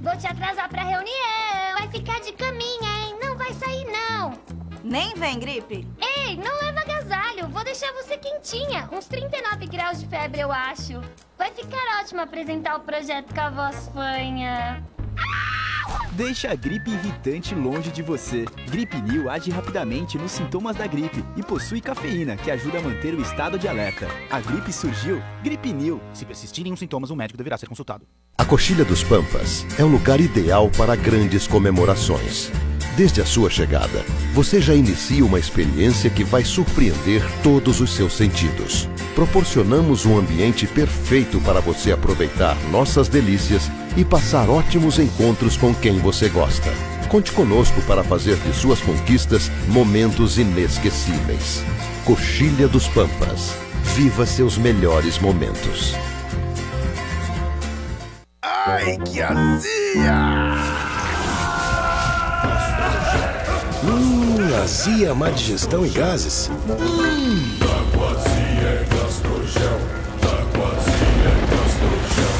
Vou te atrasar pra reunião. Vai ficar de caminha, hein? Não vai sair, não. Nem vem, gripe. Ei, não leva agasalho. Vou deixar você quentinha. Uns 39 graus de febre, eu acho. Vai ficar ótimo apresentar o projeto com a voz fanha. Deixe a gripe irritante longe de você. Gripe New age rapidamente nos sintomas da gripe e possui cafeína, que ajuda a manter o estado de alerta. A gripe surgiu, Gripe New. Se persistirem os sintomas, um médico deverá ser consultado. A Coxilha dos Pampas é o lugar ideal para grandes comemorações. Desde a sua chegada, você já inicia uma experiência que vai surpreender todos os seus sentidos. Proporcionamos um ambiente perfeito para você aproveitar nossas delícias e passar ótimos encontros com quem você gosta. Conte conosco para fazer de suas conquistas momentos inesquecíveis. Coxilha dos Pampas. Viva seus melhores momentos. Ai, que azia! Hum, azia, má digestão e gases. Hum. Gastrogel. Gastrogel.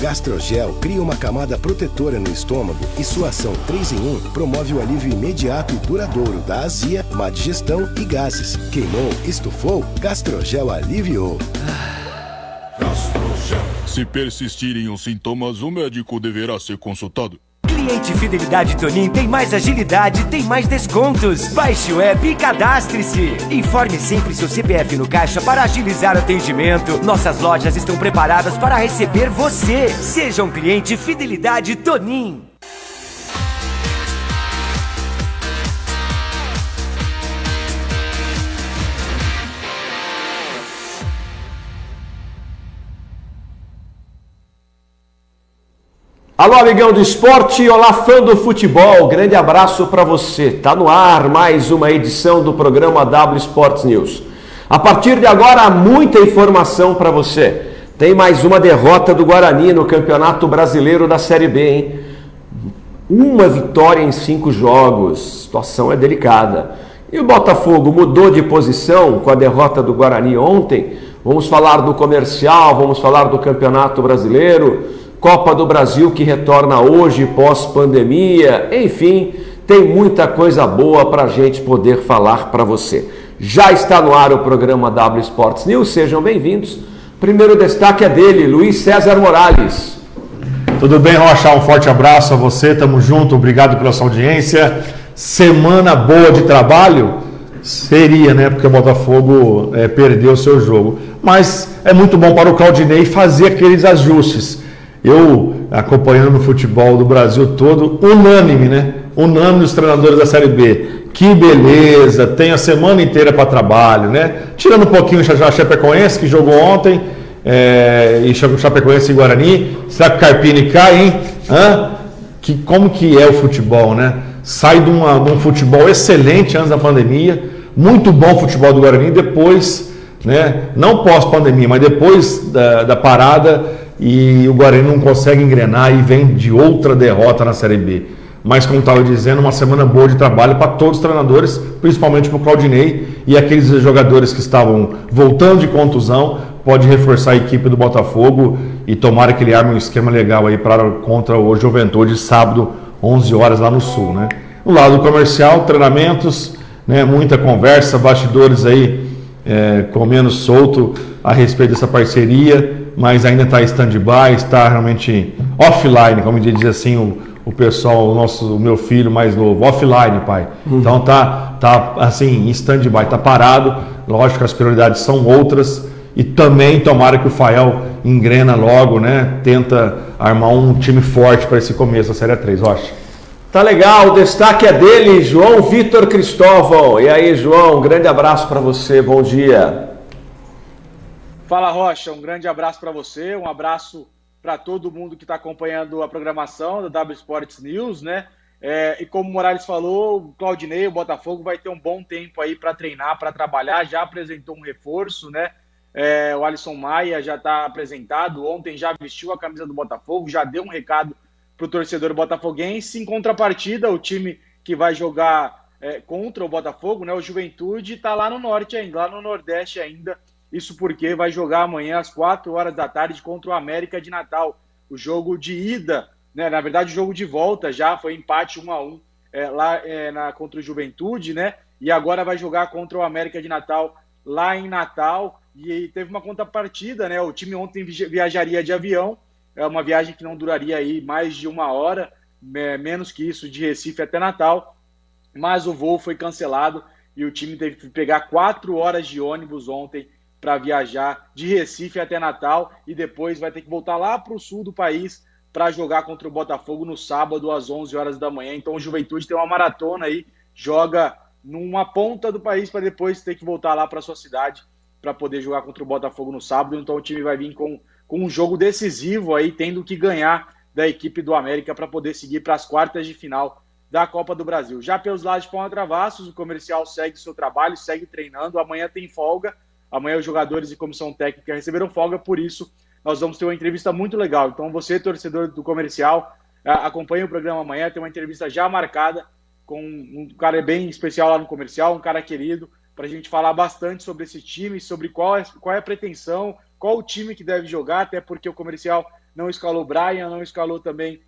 Gastrogel cria uma camada protetora no estômago e sua ação 3 em 1 promove o alívio imediato e duradouro da azia, má digestão e gases. Queimou, estufou, Gastrogel aliviou. Gastrogel. Se persistirem os sintomas, o médico deverá ser consultado. Cliente Fidelidade Tonin tem mais agilidade, tem mais descontos. Baixe o app e cadastre-se. Informe sempre seu CPF no caixa para agilizar o atendimento. Nossas lojas estão preparadas para receber você. Seja um cliente Fidelidade Tonin. Alô, amigão do esporte, olá, fã do futebol, grande abraço para você. Tá no ar mais uma edição do programa W Sports News. A partir de agora, muita informação para você. Tem mais uma derrota do Guarani no Campeonato Brasileiro da Série B, hein? Uma vitória em cinco jogos, situação é delicada. E o Botafogo mudou de posição com a derrota do Guarani ontem. Vamos falar do comercial, vamos falar do Campeonato Brasileiro. Copa do Brasil que retorna hoje pós-pandemia, enfim, tem muita coisa boa para a gente poder falar para você. Já está no ar o programa W Sports News, sejam bem-vindos. Primeiro destaque é dele, Luiz César Morales. Tudo bem, Rocha? Um forte abraço a você, tamo junto, obrigado pela sua audiência. Semana boa de trabalho? Seria, né? Porque o Botafogo é, perdeu o seu jogo. Mas é muito bom para o Claudinei fazer aqueles ajustes eu acompanhando o futebol do Brasil todo, unânime, né? Unânime os treinadores da Série B. Que beleza, tem a semana inteira para trabalho, né? Tirando um pouquinho o Chapecoense, que jogou ontem, é, e Chapecoense e Guarani. Será que o Carpini cai, hein? Hã? Que, como que é o futebol, né? Sai de, uma, de um futebol excelente antes da pandemia, muito bom futebol do Guarani, depois, né? Não pós-pandemia, mas depois da, da parada e o Guarani não consegue engrenar e vem de outra derrota na Série B. Mas, como estava dizendo, uma semana boa de trabalho para todos os treinadores, principalmente para o Claudinei e aqueles jogadores que estavam voltando de contusão. Pode reforçar a equipe do Botafogo e tomara que ele arme um esquema legal aí para contra o Juventude, sábado, 11 horas lá no Sul. Né? No lado comercial, treinamentos, né, muita conversa, bastidores aí é, comendo solto a respeito dessa parceria mas ainda está em stand-by, está realmente offline, como diz assim o, o pessoal, o nosso, o meu filho mais novo, offline, pai. Uhum. Então tá, tá assim, em stand-by, tá parado. Lógico que as prioridades são outras e também tomara que o Fael engrena logo, né? Tenta armar um time forte para esse começo da Série 3, Rocha. Tá legal, o destaque é dele, João Vitor Cristóvão. E aí, João, um grande abraço para você, bom dia. Fala Rocha, um grande abraço para você, um abraço para todo mundo que está acompanhando a programação da W Sports News, né? É, e como o Morales falou, o Claudinei, o Botafogo, vai ter um bom tempo aí para treinar, para trabalhar. Já apresentou um reforço, né? É, o Alisson Maia já está apresentado. Ontem já vestiu a camisa do Botafogo, já deu um recado para o torcedor botafoguense. Em contrapartida, o time que vai jogar é, contra o Botafogo, né? O Juventude, está lá no norte ainda, lá no Nordeste ainda Isso porque vai jogar amanhã às 4 horas da tarde contra o América de Natal. O jogo de ida, né? Na verdade, o jogo de volta já foi empate 1 a 1 é, lá é, na, contra o Juventude, né? E agora vai jogar contra o América de Natal lá em Natal. E teve uma contrapartida, né? O time ontem viajaria de avião, é uma viagem que não duraria aí mais de uma hora, menos que isso, de Recife até Natal. Mas o voo foi cancelado e o time teve que pegar quatro horas de ônibus ontem para viajar de Recife até Natal e depois vai ter que voltar lá para o sul do país para jogar contra o Botafogo no sábado às 11 horas da manhã. Então o Juventude tem uma maratona aí, joga numa ponta do país para depois ter que voltar lá para sua cidade para poder jogar contra o Botafogo no sábado. Então o time vai vir com, com um jogo decisivo aí, tendo que ganhar da equipe do América para poder seguir para as quartas de final da Copa do Brasil. Já pelos lados de Palma Travassos, o comercial segue seu trabalho, segue treinando. Amanhã tem folga. Amanhã os jogadores e comissão técnica receberam folga, por isso nós vamos ter uma entrevista muito legal. Então você, torcedor do comercial, acompanhe o programa amanhã, tem uma entrevista já marcada com um cara bem especial lá no comercial, um cara querido, para a gente falar bastante sobre esse time, sobre qual é, qual é a pretensão, qual o time que deve jogar, até porque o comercial não escalou o Brian, não escalou também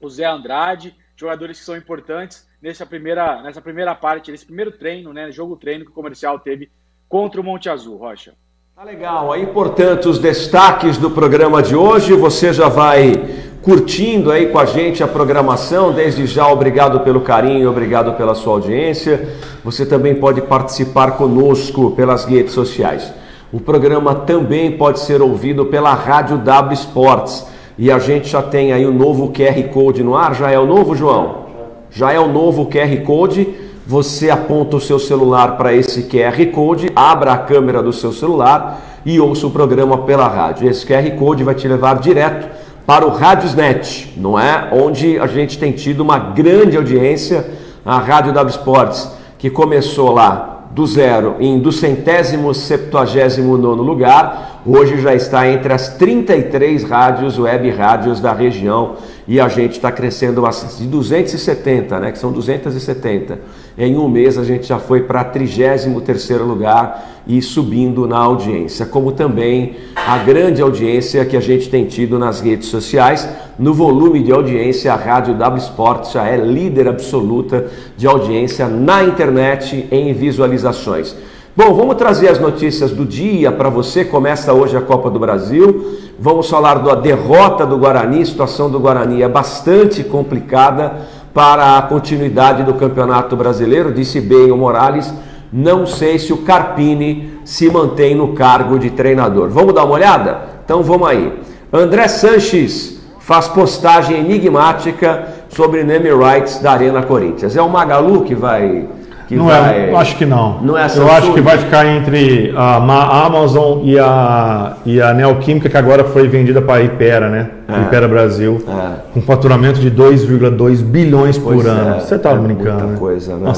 o Zé Andrade, jogadores que são importantes nessa primeira, nessa primeira parte, nesse primeiro treino, né, jogo treino que o comercial teve contra o Monte Azul, Rocha. Tá legal, aí portanto os destaques do programa de hoje, você já vai curtindo aí com a gente a programação. Desde já, obrigado pelo carinho, obrigado pela sua audiência. Você também pode participar conosco pelas redes sociais. O programa também pode ser ouvido pela Rádio W Sports. E a gente já tem aí o novo QR Code no ar. Já é o novo, João? Já é o novo QR Code. Você aponta o seu celular para esse QR Code, abra a câmera do seu celular e ouça o programa pela rádio. Esse QR Code vai te levar direto para o Radiosnet, não é? Onde a gente tem tido uma grande audiência, a Rádio W Sports, que começou lá do zero em do centésimo septuagésimo nono lugar, hoje já está entre as 33 rádios, web rádios da região e a gente está crescendo de 270, né, que são 270 em um mês a gente já foi para 33º lugar e subindo na audiência, como também a grande audiência que a gente tem tido nas redes sociais. No volume de audiência, a Rádio W Sport já é líder absoluta de audiência na internet em visualizações. Bom, vamos trazer as notícias do dia para você. Começa hoje a Copa do Brasil. Vamos falar da derrota do Guarani. A situação do Guarani é bastante complicada para a continuidade do Campeonato Brasileiro, disse bem o Morales. Não sei se o Carpini se mantém no cargo de treinador. Vamos dar uma olhada? Então vamos aí. André Sanches faz postagem enigmática sobre name rights da Arena Corinthians. É o Magalu que vai que não é, vai... é, acho que não. Não é Eu acho que vai ficar entre a Amazon e a, e a Neoquímica, que agora foi vendida para a Ipera, né? É. Ipera Brasil, é. com faturamento de 2,2 bilhões por ano. É. Você está é brincando. Muita né? coisa, né.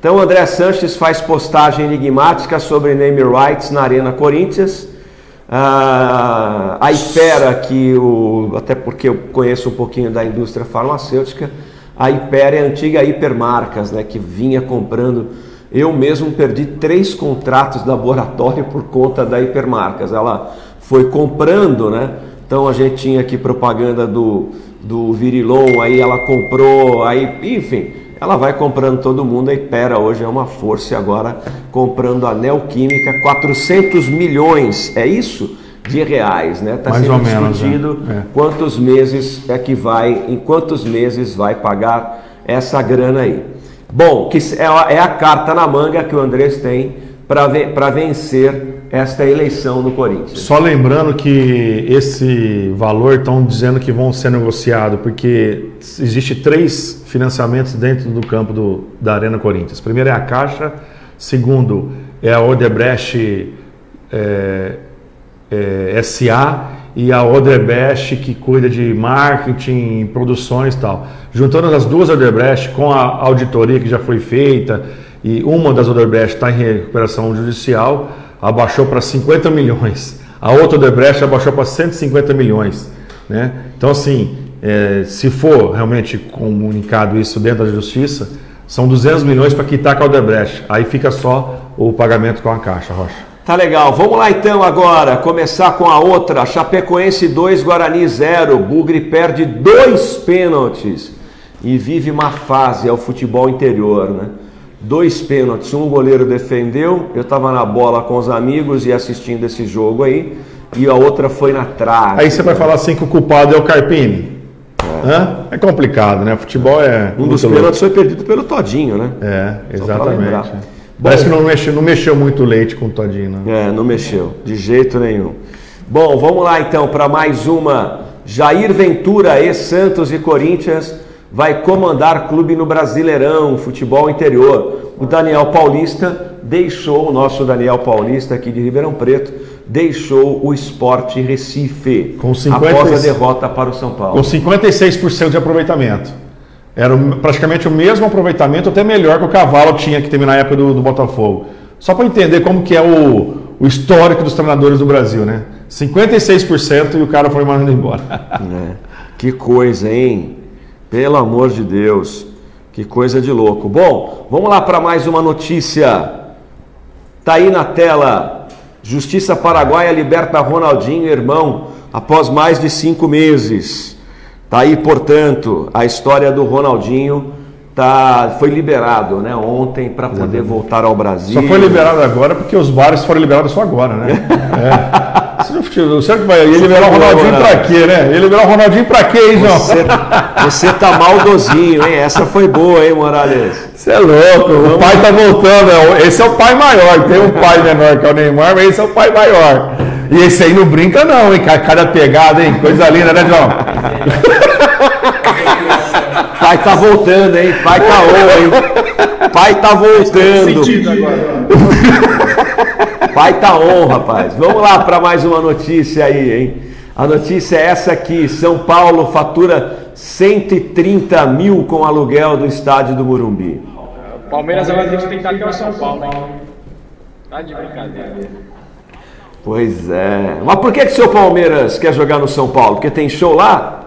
Então, o André Sanches faz postagem enigmática sobre name rights na Arena Corinthians. Ah, a Ipera, que o, até porque eu conheço um pouquinho da indústria farmacêutica, a Hiper é a antiga Hipermarcas, né, que vinha comprando. Eu mesmo perdi três contratos de laboratório por conta da Hipermarcas. Ela foi comprando, né? Então a gente tinha aqui propaganda do, do Virilon, aí ela comprou, aí, enfim, ela vai comprando todo mundo. A Ipera hoje é uma força e agora comprando a Neoquímica, 400 milhões, é isso? De reais, né? Está sendo discutido menos, é. quantos meses é que vai, em quantos meses vai pagar essa grana aí. Bom, que é, é a carta na manga que o Andrés tem para vencer esta eleição no Corinthians. Só lembrando que esse valor estão dizendo que vão ser negociados, porque existe três financiamentos dentro do campo do, da Arena Corinthians. Primeiro é a Caixa, segundo é a Odebrecht é, é, SA e a Odebrecht que cuida de marketing, produções e tal. Juntando as duas Odebrecht com a auditoria que já foi feita e uma das Odebrecht está em recuperação judicial, abaixou para 50 milhões. A outra Odebrecht abaixou para 150 milhões. Né? Então, assim, é, se for realmente comunicado isso dentro da justiça, são 200 milhões para quitar com a Odebrecht. Aí fica só o pagamento com a Caixa, Rocha. Tá legal. Vamos lá então agora, começar com a outra. Chapecoense 2, Guarani 0. Bugre perde dois pênaltis e vive uma fase ao futebol interior, né? Dois pênaltis, um goleiro defendeu, eu estava na bola com os amigos e assistindo esse jogo aí, e a outra foi na trave. Aí você vai falar assim que o culpado é o Carpini. É, é complicado, né? Futebol é. Um dos pênaltis foi perdido pelo Todinho, né? É, exatamente. Parece que não mexeu, não mexeu muito leite com o Todinho, né? É, não mexeu, de jeito nenhum. Bom, vamos lá então para mais uma. Jair Ventura, ex-Santos e Corinthians, vai comandar clube no Brasileirão, futebol interior. O Daniel Paulista deixou, o nosso Daniel Paulista aqui de Ribeirão Preto, deixou o Esporte Recife com 50... após a derrota para o São Paulo. Com 56% de aproveitamento. Era praticamente o mesmo aproveitamento, até melhor que o Cavalo tinha que terminar na época do, do Botafogo. Só para entender como que é o, o, histórico dos treinadores do Brasil, né? 56% e o cara foi mandando embora. É. Que coisa, hein? Pelo amor de Deus. Que coisa de louco. Bom, vamos lá para mais uma notícia. Tá aí na tela. Justiça Paraguaia liberta Ronaldinho, irmão, após mais de cinco meses. Tá aí, portanto, a história do Ronaldinho tá, foi liberado né, ontem para poder voltar ao Brasil. Só foi liberado agora porque os bares foram liberados só agora, né? é. Será que vai ele liberar o Ronaldinho para quê, né? Ele liberar o Ronaldinho para quê, hein, João? Você, você tá maldozinho, hein? Essa foi boa, hein, Morales? Você é louco, Vamos... o pai tá voltando. É esse é o pai maior. Tem um pai menor que é o Neymar, mas esse é o pai maior. E esse aí não brinca, não, hein? Cada pegada, hein? Coisa linda, né, João? Pai tá voltando, hein? Pai tá on, hein? Pai tá voltando. Pai tá on, rapaz. Vamos lá para mais uma notícia aí, hein? A notícia é essa aqui: São Paulo fatura 130 mil com aluguel do estádio do Morumbi. Palmeiras agora tem que tentar até o São Paulo, hein? Tá de brincadeira. Pois é. Mas por que, que seu Palmeiras quer jogar no São Paulo? Porque tem show lá?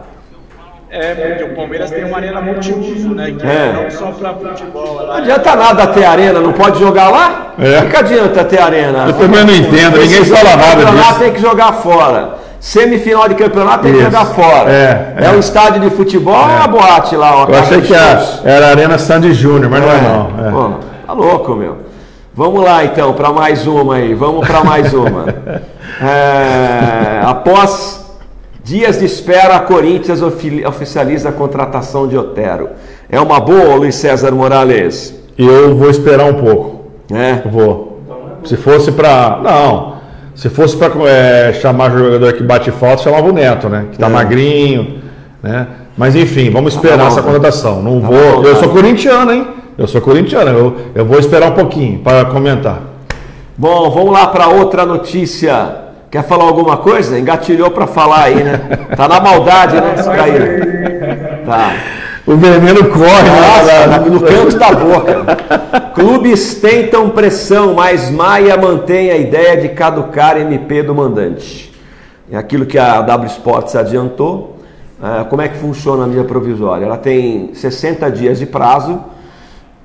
É, porque o Palmeiras tem uma arena multiuso, né? Que é. não só para futebol. Não adianta nada ter arena, não pode jogar lá? É. O que adianta ter arena? Eu também não entendo, ninguém fala nada disso. tem que jogar fora. Semifinal de campeonato tem Isso. que jogar fora. É, é. é um estádio de futebol é. ou uma boate lá? Eu achei que era a Arena Sandy Júnior, mas não é, é. não. É. Pô, tá louco, meu. Vamos lá então, para mais uma aí. Vamos para mais uma. é, após Dias de espera, a Corinthians oficializa a contratação de Otero. É uma boa, Luiz César Morales? Eu vou esperar um pouco. É? Vou. Se fosse para. Não. Se fosse para é, chamar jogador que bate falta, chamava o Neto, né? Que tá é. magrinho, né? Mas enfim, vamos esperar tá essa contratação. Não tá vou. Bom, eu sou corintiano, hein? Eu sou corintiano. Eu, eu vou esperar um pouquinho para comentar. Bom, vamos lá para outra notícia. Quer falar alguma coisa? Engatilhou para falar aí, né? Tá na maldade, né, Caíra? Tá. O veneno corre Nossa, né? no canto da boca. Clubes tentam pressão, mas Maia mantém a ideia de caducar MP do mandante. É aquilo que a W Sports adiantou. É, como é que funciona a mídia provisória? Ela tem 60 dias de prazo,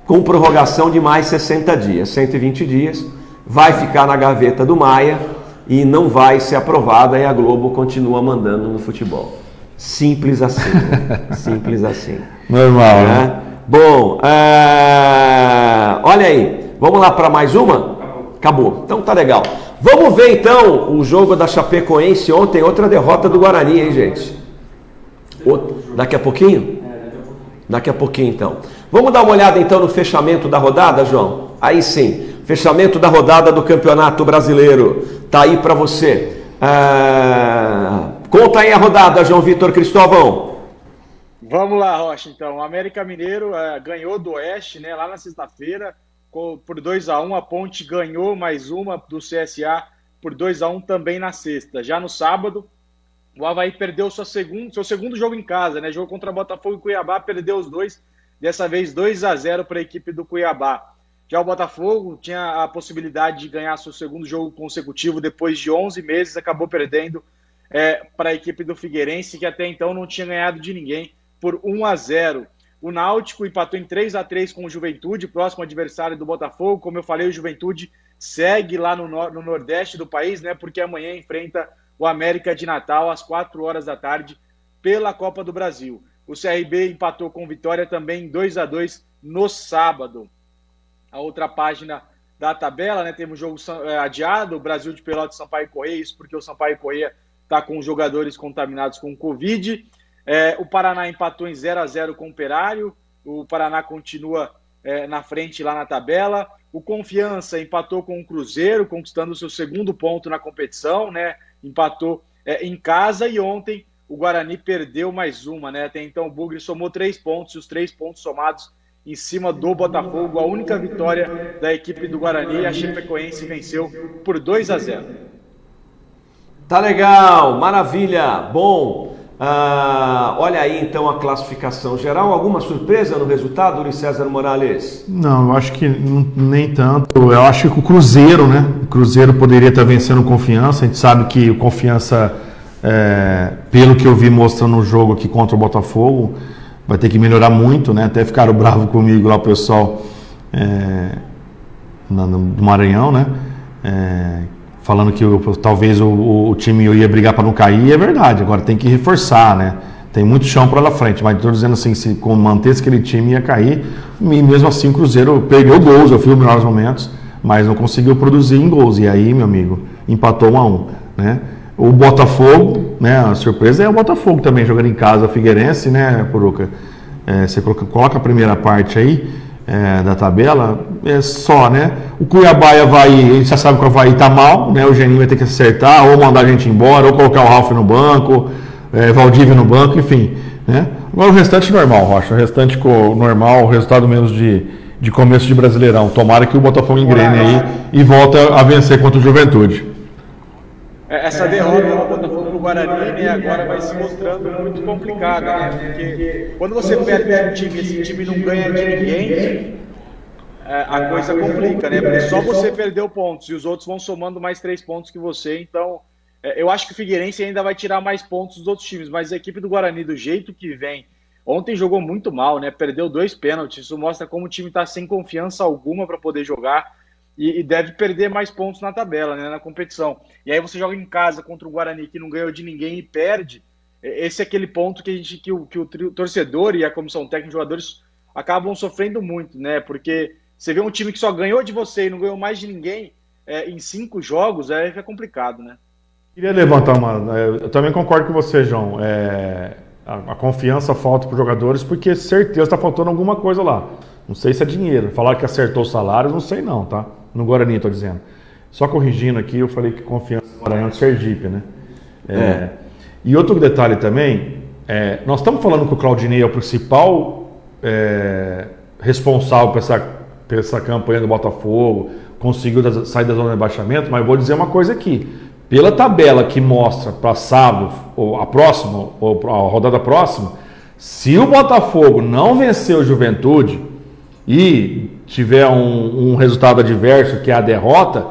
com prorrogação de mais 60 dias, 120 dias. Vai ficar na gaveta do Maia e não vai ser aprovada e a Globo continua mandando no futebol. Simples assim. Simples assim. Normal, né? né? Bom, é... olha aí, vamos lá para mais uma? Acabou. Então tá legal. Vamos ver então o jogo da Chapecoense ontem, outra derrota do Guarani, hein, gente? Daqui a pouquinho? Daqui a pouquinho então. Vamos dar uma olhada então no fechamento da rodada, João? Aí sim, fechamento da rodada do Campeonato Brasileiro. Tá aí para você. Ah, conta aí a rodada, João Vitor Cristóvão. Vamos lá, Rocha. Então, o América Mineiro uh, ganhou do Oeste, né? Lá na sexta-feira, por 2 a 1 A Ponte ganhou mais uma do CSA por 2 a 1 também na sexta. Já no sábado, o Havaí perdeu seu segundo, seu segundo jogo em casa, né? Jogo contra Botafogo e Cuiabá, perdeu os dois. Dessa vez 2 a 0 para a equipe do Cuiabá. Já o Botafogo tinha a possibilidade de ganhar seu segundo jogo consecutivo depois de 11 meses, acabou perdendo é, para a equipe do Figueirense, que até então não tinha ganhado de ninguém por 1 a 0. O Náutico empatou em 3 a 3 com o Juventude, próximo adversário do Botafogo. Como eu falei, o Juventude segue lá no, no Nordeste do país, né? Porque amanhã enfrenta o América de Natal às 4 horas da tarde pela Copa do Brasil. O CRB empatou com Vitória também 2 a 2 no sábado. A outra página da tabela, né? Temos jogo é, adiado, o Brasil de Pelotas e Sampaio Correia, isso porque o Sampaio Correia está com jogadores contaminados com Covid. É, o Paraná empatou em 0 a 0 com o Operário. O Paraná continua é, na frente lá na tabela. O Confiança empatou com o Cruzeiro, conquistando o seu segundo ponto na competição, né? Empatou é, em casa e ontem o Guarani perdeu mais uma, né? Até então o Bugre somou três pontos e os três pontos somados em cima do Botafogo. A única vitória da equipe do Guarani, a Chapecoense venceu por 2 a 0. Tá legal, maravilha, bom. Ah, olha aí então a classificação geral. Alguma surpresa no resultado, Uri César Morales? Não, eu acho que nem tanto. Eu acho que o Cruzeiro, né? O Cruzeiro poderia estar vencendo confiança. A gente sabe que o confiança, é, pelo que eu vi mostrando no jogo aqui contra o Botafogo, vai ter que melhorar muito, né? Até ficaram bravo comigo lá o pessoal é, do Maranhão, né? É, falando que eu, talvez o, o, time ia brigar para não cair, é verdade. Agora tem que reforçar, né? Tem muito chão para lá frente, mas estou dizendo assim, se mantesse aquele time ia cair, e mesmo assim o Cruzeiro perdeu gols, eu fui os melhores momentos, mas não conseguiu produzir em gols. E aí, meu amigo, empatou um a um, né? O Botafogo, né? A surpresa é o Botafogo também jogando em casa, Figueirense, né, Puruca? É, você coloca, coloca, a primeira parte aí é, da tabela, é só, né? O Cuiabá e Havaí, a gente já sabe que o Havaí tá mal, né? O Geninho vai ter que acertar, ou mandar a gente embora, ou colocar o Ralf no banco, é, Valdívia no banco, enfim, né? Agora o restante normal, Rocha. O restante normal, o resultado menos de, de começo de Brasileirão. Tomara que o Botafogo engrene aí e volta a vencer contra o Juventude. É, essa derrota do Botafogo para o Guarani né, agora vai se mostrando muito complicada, né? Porque quando você perde um time e esse time não ganha de ninguém, é, a coisa complica, né? Porque só você perdeu pontos e os outros vão somando mais três pontos que você. Então, é, eu acho que o Figueirense ainda vai tirar mais pontos dos outros times, mas a equipe do Guarani, do jeito que vem, ontem jogou muito mal, né? Perdeu dois pênaltis. Isso mostra como o time está sem confiança alguma para poder jogar e, e, deve perder mais pontos na tabela, né, na competição. E aí você joga em casa contra o Guarani que não ganhou de ninguém e perde. Esse é aquele ponto que, a gente, que, o, que o torcedor e a comissão técnica de jogadores acabam sofrendo muito, né? Porque você vê um time que só ganhou de você e não ganhou mais de ninguém é, em cinco jogos, é, é complicado, né? Queria levantar uma. É, eu também concordo com você, João. É, a, a confiança falta para os jogadores, porque certeza está faltando alguma coisa lá. Não sei se é dinheiro. Falar que acertou os salários, não sei não, tá? No Guarani, estou dizendo. Só corrigindo aqui, eu falei que confiança no Maranhão de Sergipe, né? É. É. E outro detalhe também, é, nós estamos falando que o Claudinei é o principal é, responsável por essa, por essa campanha do Botafogo, conseguiu sair da zona de rebaixamento, mas vou dizer uma coisa aqui. Pela tabela que mostra para sábado, ou a próxima, ou a rodada próxima, se o Botafogo não vencer o Juventude e tiver um, um resultado adverso, que é a derrota,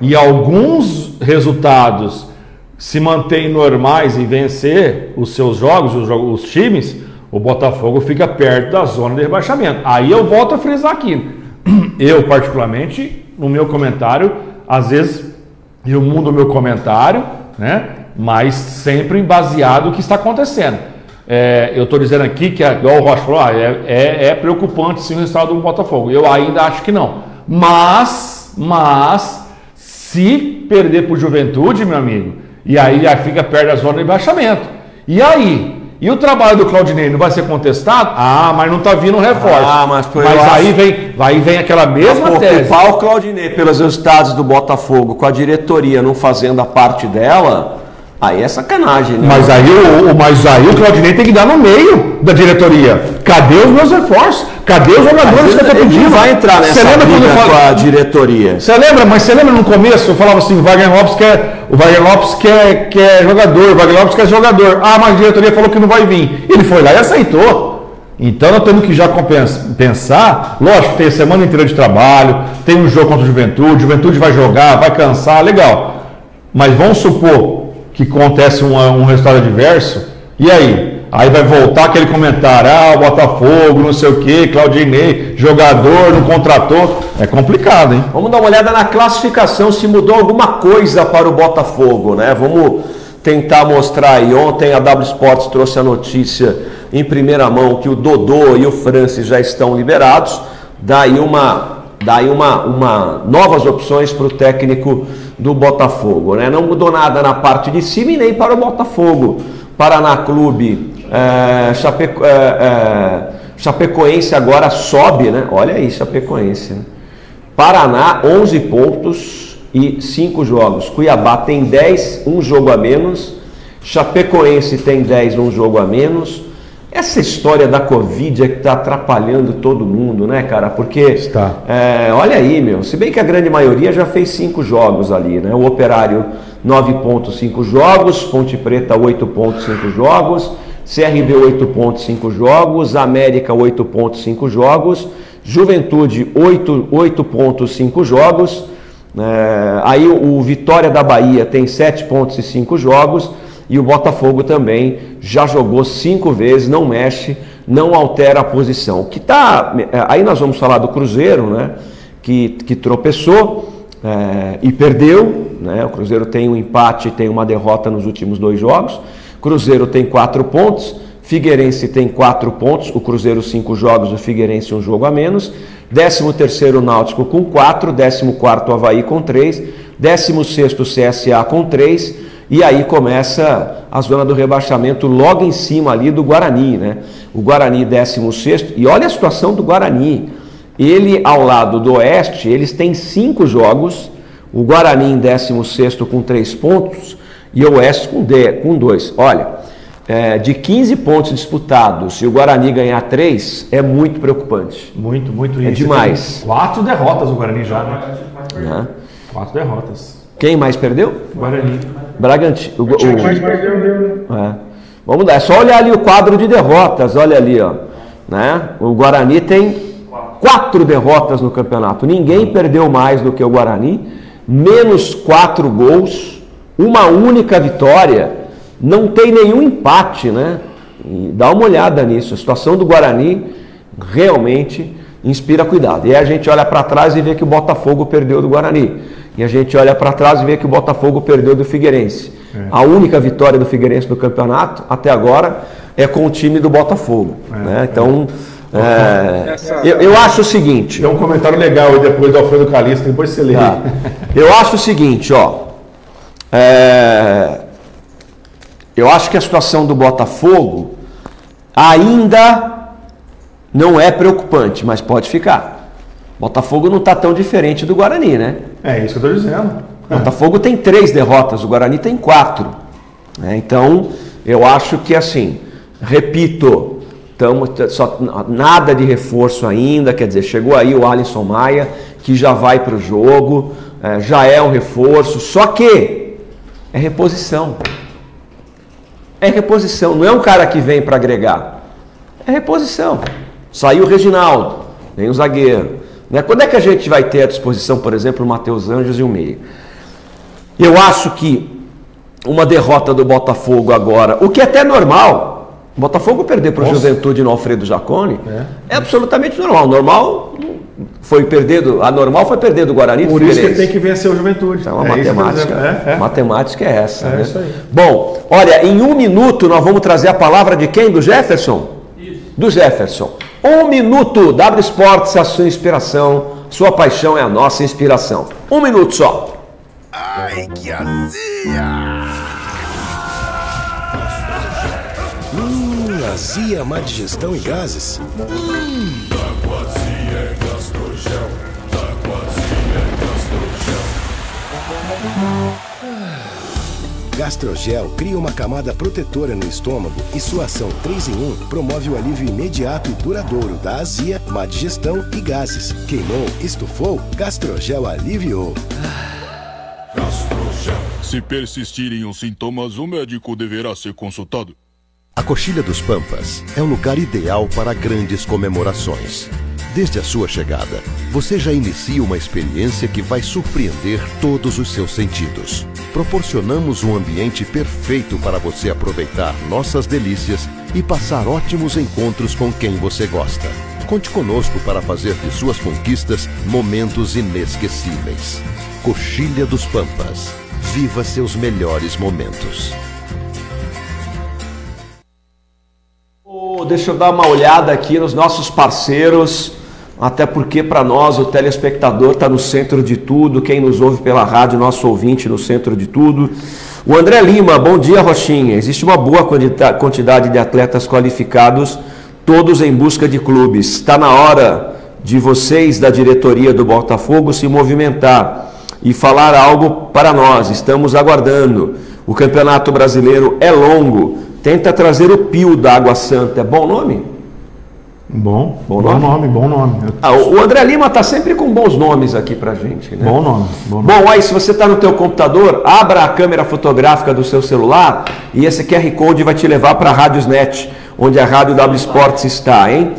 e alguns resultados se mantêm normais e vencer os seus jogos, os, os times, o Botafogo fica perto da zona de rebaixamento. Aí eu volto a frisar aqui. Eu, particularmente, no meu comentário, às vezes eu mudo o meu comentário, né? mas sempre baseado no que está acontecendo. É, eu estou dizendo aqui que, igual o Rocha falou, ah, é, é, é, preocupante sim o resultado do Botafogo. Eu ainda acho que não. Mas, mas, se perder para o Juventude, meu amigo, e aí já fica perto da zona de baixamento. E aí? E o trabalho do Claudinei não vai ser contestado? Ah, mas não está vindo um reforço. Ah, mas, mas aí, vem, aí vem aquela mesma tese. Ocupar o Claudinei pelos resultados do Botafogo com a diretoria não fazendo a parte dela Aí é sacanagem, né? Mas aí o, mas aí o Claudinei tem que dar no meio da diretoria. Cadê os meus reforços? Cadê os jogadores que eu tô pedindo? vai entrar nessa lembra quando com a diretoria. Você lembra? Mas você lembra no começo? Eu falava assim, o Wagner Lopes quer, o Wagner Lopes quer, quer jogador, o Wagner Lopes quer jogador. Ah, mas a diretoria falou que não vai vir. Ele foi lá e aceitou. Então nós temos que já pensar, lógico, tem semana inteira de trabalho, tem um jogo contra o Juventude, Juventude vai jogar, vai cansar, legal. Mas vamos supor que acontece um, um resultado adverso, e aí? Aí vai voltar aquele comentário, ah, o Botafogo, não sei o que, Claudinei, jogador, não contratou. É complicado, hein? Vamos dar uma olhada na classificação, se mudou alguma coisa para o Botafogo, né? Vamos tentar mostrar aí. Ontem a W Sports trouxe a notícia em primeira mão que o Dodô e o Francis já estão liberados. Daí uma, daí uma, uma novas opções para o técnico do Botafogo, né? Não mudou nada na parte de cima e nem para o Botafogo. Paraná Clube, é, Chapeco, é, é, Chapecoense agora sobe, né? Olha aí, Chapecoense. Né? Paraná, 11 pontos e 5 jogos. Cuiabá tem 10, um jogo a menos. Chapecoense tem 10, um jogo a menos. Essa história da Covid é que está atrapalhando todo mundo, né, cara? Porque, Está. é, olha aí, meu, se bem que a grande maioria já fez cinco jogos ali, né? O Operário, 9,5 jogos, Ponte Preta, 8,5 jogos, CRB, 8,5 jogos, América, 8,5 jogos, Juventude, 8 8,5 jogos, é, aí o Vitória da Bahia tem 7,5 jogos e o Botafogo também já jogou cinco vezes, não mexe, não altera a posição. Que tá, aí nós vamos falar do Cruzeiro, né? Que, que tropeçou é, e perdeu. Né? O Cruzeiro tem um empate e tem uma derrota nos últimos dois jogos. Cruzeiro tem quatro pontos, Figueirense tem quatro pontos, o Cruzeiro cinco jogos, o Figueirense um jogo a menos. 13 terceiro Náutico com quatro, 14 quarto Havaí com três, 16 sexto CSA com três. E aí começa a zona do rebaixamento logo em cima ali do Guarani, né? O Guarani 16 e olha a situação do Guarani. Ele ao lado do Oeste, eles têm cinco jogos, o Guarani em 16 com três pontos e o Oeste com, de, com dois. Olha, é, de 15 pontos disputados, se o Guarani ganhar três, é muito preocupante. Muito, muito. É demais. Quatro derrotas o Guarani já, né? Né? Quatro derrotas. Quem mais perdeu? Guarani. Bragantino. O, o- É. Vamos dar, é só olhar ali o quadro de derrotas, olha ali, ó. Né? O Guarani tem quatro derrotas no campeonato. Ninguém perdeu mais do que o Guarani, menos quatro gols, uma única vitória, não tem nenhum empate, né? E dá uma olhada nisso. A situação do Guarani realmente inspira cuidado. E aí a gente olha para trás e vê que o Botafogo perdeu do Guarani. E a gente olha para trás e vê que o Botafogo perdeu do Figueirense. A única vitória do Figueirense no campeonato, até agora, é com o time do Botafogo. né? Então, é, eu, eu acho o seguinte. Tem um comentário legal aí depois do Alfredo Calista, depois você lê. Tá. Eu acho o seguinte, ó. É, eu acho que a situação do Botafogo ainda não é preocupante, mas pode ficar. Botafogo não está tão diferente do Guarani, né? É isso que eu estou dizendo. Botafogo tem três derrotas, o Guarani tem quatro. né? Então, eu acho que assim, repito, tamo, só, nada de reforço ainda, quer dizer, chegou aí o Alisson Maia, que já vai para o jogo, eh, já é um reforço, só que é reposição. É reposição, não é um cara que vem para agregar. É reposição. Saiu o Reginaldo, vem o zagueiro. Né? Quando é que a gente vai ter à disposição, por exemplo, o Matheus Anjos e o Meia? Eu acho que uma derrota do Botafogo agora, o que é até normal, o Botafogo perder para o. Juventude no Alfredo Jacone é. absolutamente normal. Normal foi perder do, a normal foi perder do Guarani do Por isso que tem que vencer o Juventude. Então É tô matemática. É, é. matemática é essa. É né? isso aí. Bom, olha, em um minuto nós vamos trazer a palavra de quem? Do Jefferson? Do Jefferson. Um minuto, W Sports, a sua inspiração, sua paixão é a nossa inspiração. Um minuto só. Ai, que azia! Hum, azia, má digestão e gases. Gastrogel cria uma camada protetora no estômago e sua ação 3 em 1 promove o alívio imediato e duradouro da azia, má digestão e gases. Queimou, estufou, Gastrogel aliviou. Se persistirem os sintomas, o médico deverá ser consultado. A Coxilha dos Pampas é o lugar ideal para grandes comemorações. Desde a sua chegada, você já inicia uma experiência que vai surpreender todos os seus sentidos. Proporcionamos um ambiente perfeito para você aproveitar nossas delícias e passar ótimos encontros com quem você gosta. Conte conosco para fazer de suas conquistas momentos inesquecíveis. Coxilha dos Pampas. Viva seus melhores momentos. Oh, deixa eu dar uma olhada aqui nos nossos parceiros, até porque para nós o telespectador está no centro de tudo, quem nos ouve pela rádio, nosso ouvinte no centro de tudo. O André Lima, bom dia Rochinha. Existe uma boa quantidade de atletas qualificados, todos em busca de clubes. Está na hora de vocês da diretoria do Botafogo se movimentar e falar algo para nós. Estamos aguardando. O Campeonato Brasileiro é longo. Tenta trazer o Pio da Água Santa. É bom nome? Bom, Bom bom nome? nome, bom nome. Ah, o André Lima está sempre com bons nomes aqui pra gente. Né? Bom nome, bom nome. Bom, aí se você está no teu computador, abra a câmera fotográfica do seu celular e esse QR Code vai te levar para a Rádiosnet, onde a Rádio W Sports está, hein?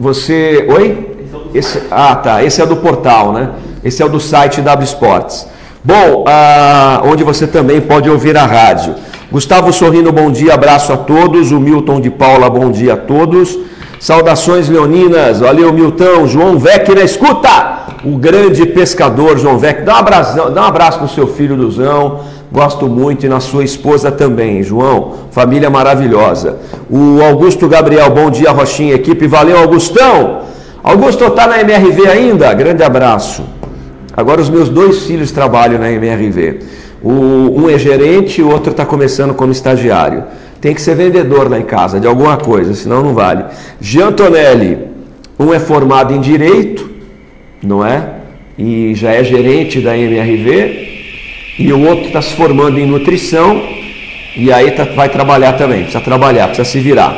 Você. Oi? Esse, ah, tá. Esse é do portal, né? Esse é o do site W Sports. Bom, ah, onde você também pode ouvir a rádio. Gustavo Sorrino, bom dia, abraço a todos. O Milton de Paula, bom dia a todos. Saudações leoninas, valeu Milton, João Vec na escuta, o grande pescador João Vec, dá um abraço, dá um abraço no seu filho Luzão, gosto muito e na sua esposa também, João, família maravilhosa. O Augusto Gabriel, bom dia Rochinha, equipe, valeu Augustão. Augusto tá na MRV ainda? Grande abraço. Agora os meus dois filhos trabalham na MRV. O, um é gerente, o outro está começando como estagiário. Tem que ser vendedor lá em casa, de alguma coisa, senão não vale. Jean Tonelli, um é formado em Direito, não é? E já é gerente da MRV. E o outro está se formando em Nutrição. E aí tá- vai trabalhar também, precisa trabalhar, precisa se virar.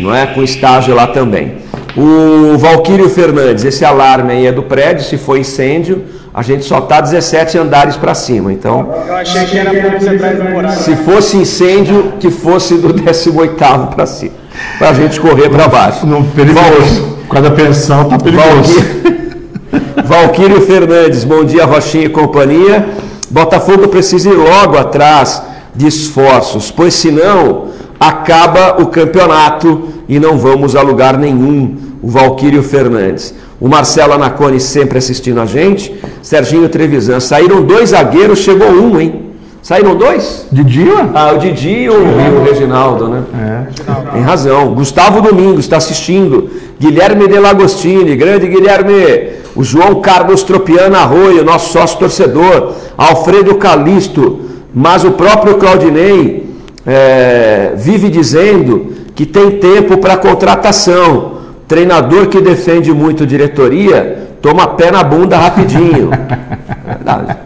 Não é? Com estágio lá também. O Valquírio Fernandes, esse alarme aí é do prédio, se for incêndio, a gente só está 17 andares para cima. Então, Eu achei que era atrás do se fosse incêndio, que fosse do 18 para cima, para a gente correr para baixo. Não, perigoso. Causa da pensão, tá perigoso. Valquírio, Valquírio Fernandes, bom dia, Rochinha e companhia. Botafogo precisa ir logo atrás de esforços, pois senão acaba o campeonato e não vamos a lugar nenhum. O Valquírio Fernandes. O Marcelo Anacone sempre assistindo a gente. Serginho Trevisan. Saíram dois zagueiros, chegou um, hein? Saíram dois? Didi? Ah, o Didi e o, o Reginaldo, né? É. Tem razão. Gustavo Domingos está assistindo. Guilherme De Lagostini, grande Guilherme. O João Carlos Tropiano Arroio, nosso sócio torcedor. Alfredo Calisto. Mas o próprio Claudinei é, vive dizendo que tem tempo para contratação. Treinador que defende muito diretoria, toma pé na bunda rapidinho. Verdade.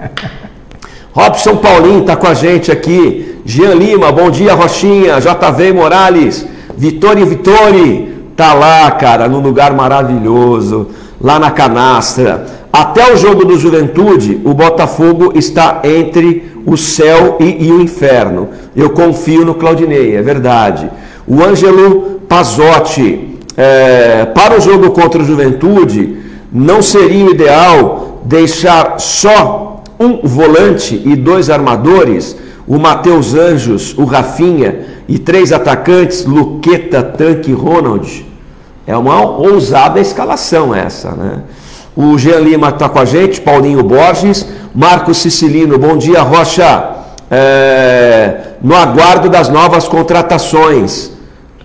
Robson Paulinho está com a gente aqui. Jean Lima, bom dia, Rochinha. JV Morales. Vitória Vitória. Tá lá, cara, num lugar maravilhoso, lá na canastra. Até o jogo do Juventude, o Botafogo está entre o céu e, e o inferno. Eu confio no Claudinei, é verdade. O Ângelo Pazotti, é, para o jogo contra o Juventude, não seria ideal deixar só um volante e dois armadores, o Matheus Anjos, o Rafinha e três atacantes, Luqueta, Tanque e Ronald. É uma ousada escalação essa, né? O Jean Lima está com a gente, Paulinho Borges, Marcos Sicilino, bom dia, Rocha. É, no aguardo das novas contratações,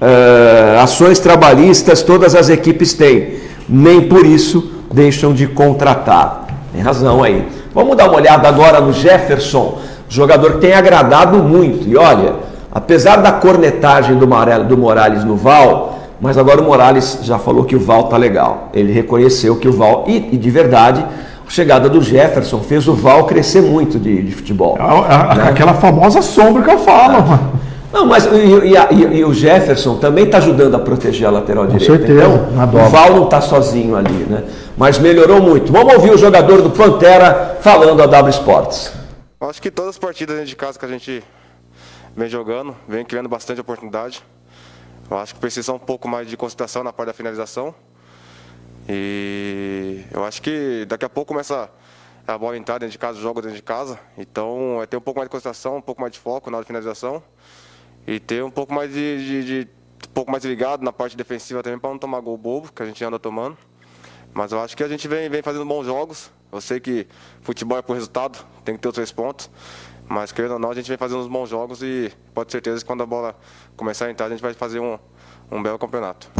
é, ações trabalhistas, todas as equipes têm, nem por isso deixam de contratar. Tem razão aí. Vamos dar uma olhada agora no Jefferson, jogador que tem agradado muito. E olha, apesar da cornetagem do, Morel- do Morales no Val, mas agora o Morales já falou que o Val tá legal. Ele reconheceu que o Val, e, e de verdade, a chegada do Jefferson fez o Val crescer muito de, de futebol. A- a- né? Aquela famosa sombra que eu falo, mano. Não, mas e, e e- e o Jefferson também está ajudando a proteger a lateral direita. certeza, Então, na o. Val não está sozinho ali, né? Mas melhorou muito. Vamos ouvir o jogador do Pantera falando a W Sports. Acho que todas as partidas dentro de casa que a gente vem jogando, vem criando bastante oportunidade. Eu acho que precisa um pouco mais de concentração na parte da finalização. E eu acho que daqui a pouco começa a bola entrar dentro de casa, jogo dentro de casa. Então é ter um pouco mais de concentração, um pouco mais de foco na hora de finalização e ter um pouco mais de, de, de um pouco mais ligado na parte defensiva também para não tomar gol bobo, que a gente anda tomando. Mas eu acho que a gente vem, vem fazendo bons jogos. Eu sei que futebol é por resultado, tem que ter os três pontos. Mas querendo ou não, a gente vem fazendo uns bons jogos e pode ter certeza que quando a bola começar a entrar, a gente vai fazer um, um belo campeonato.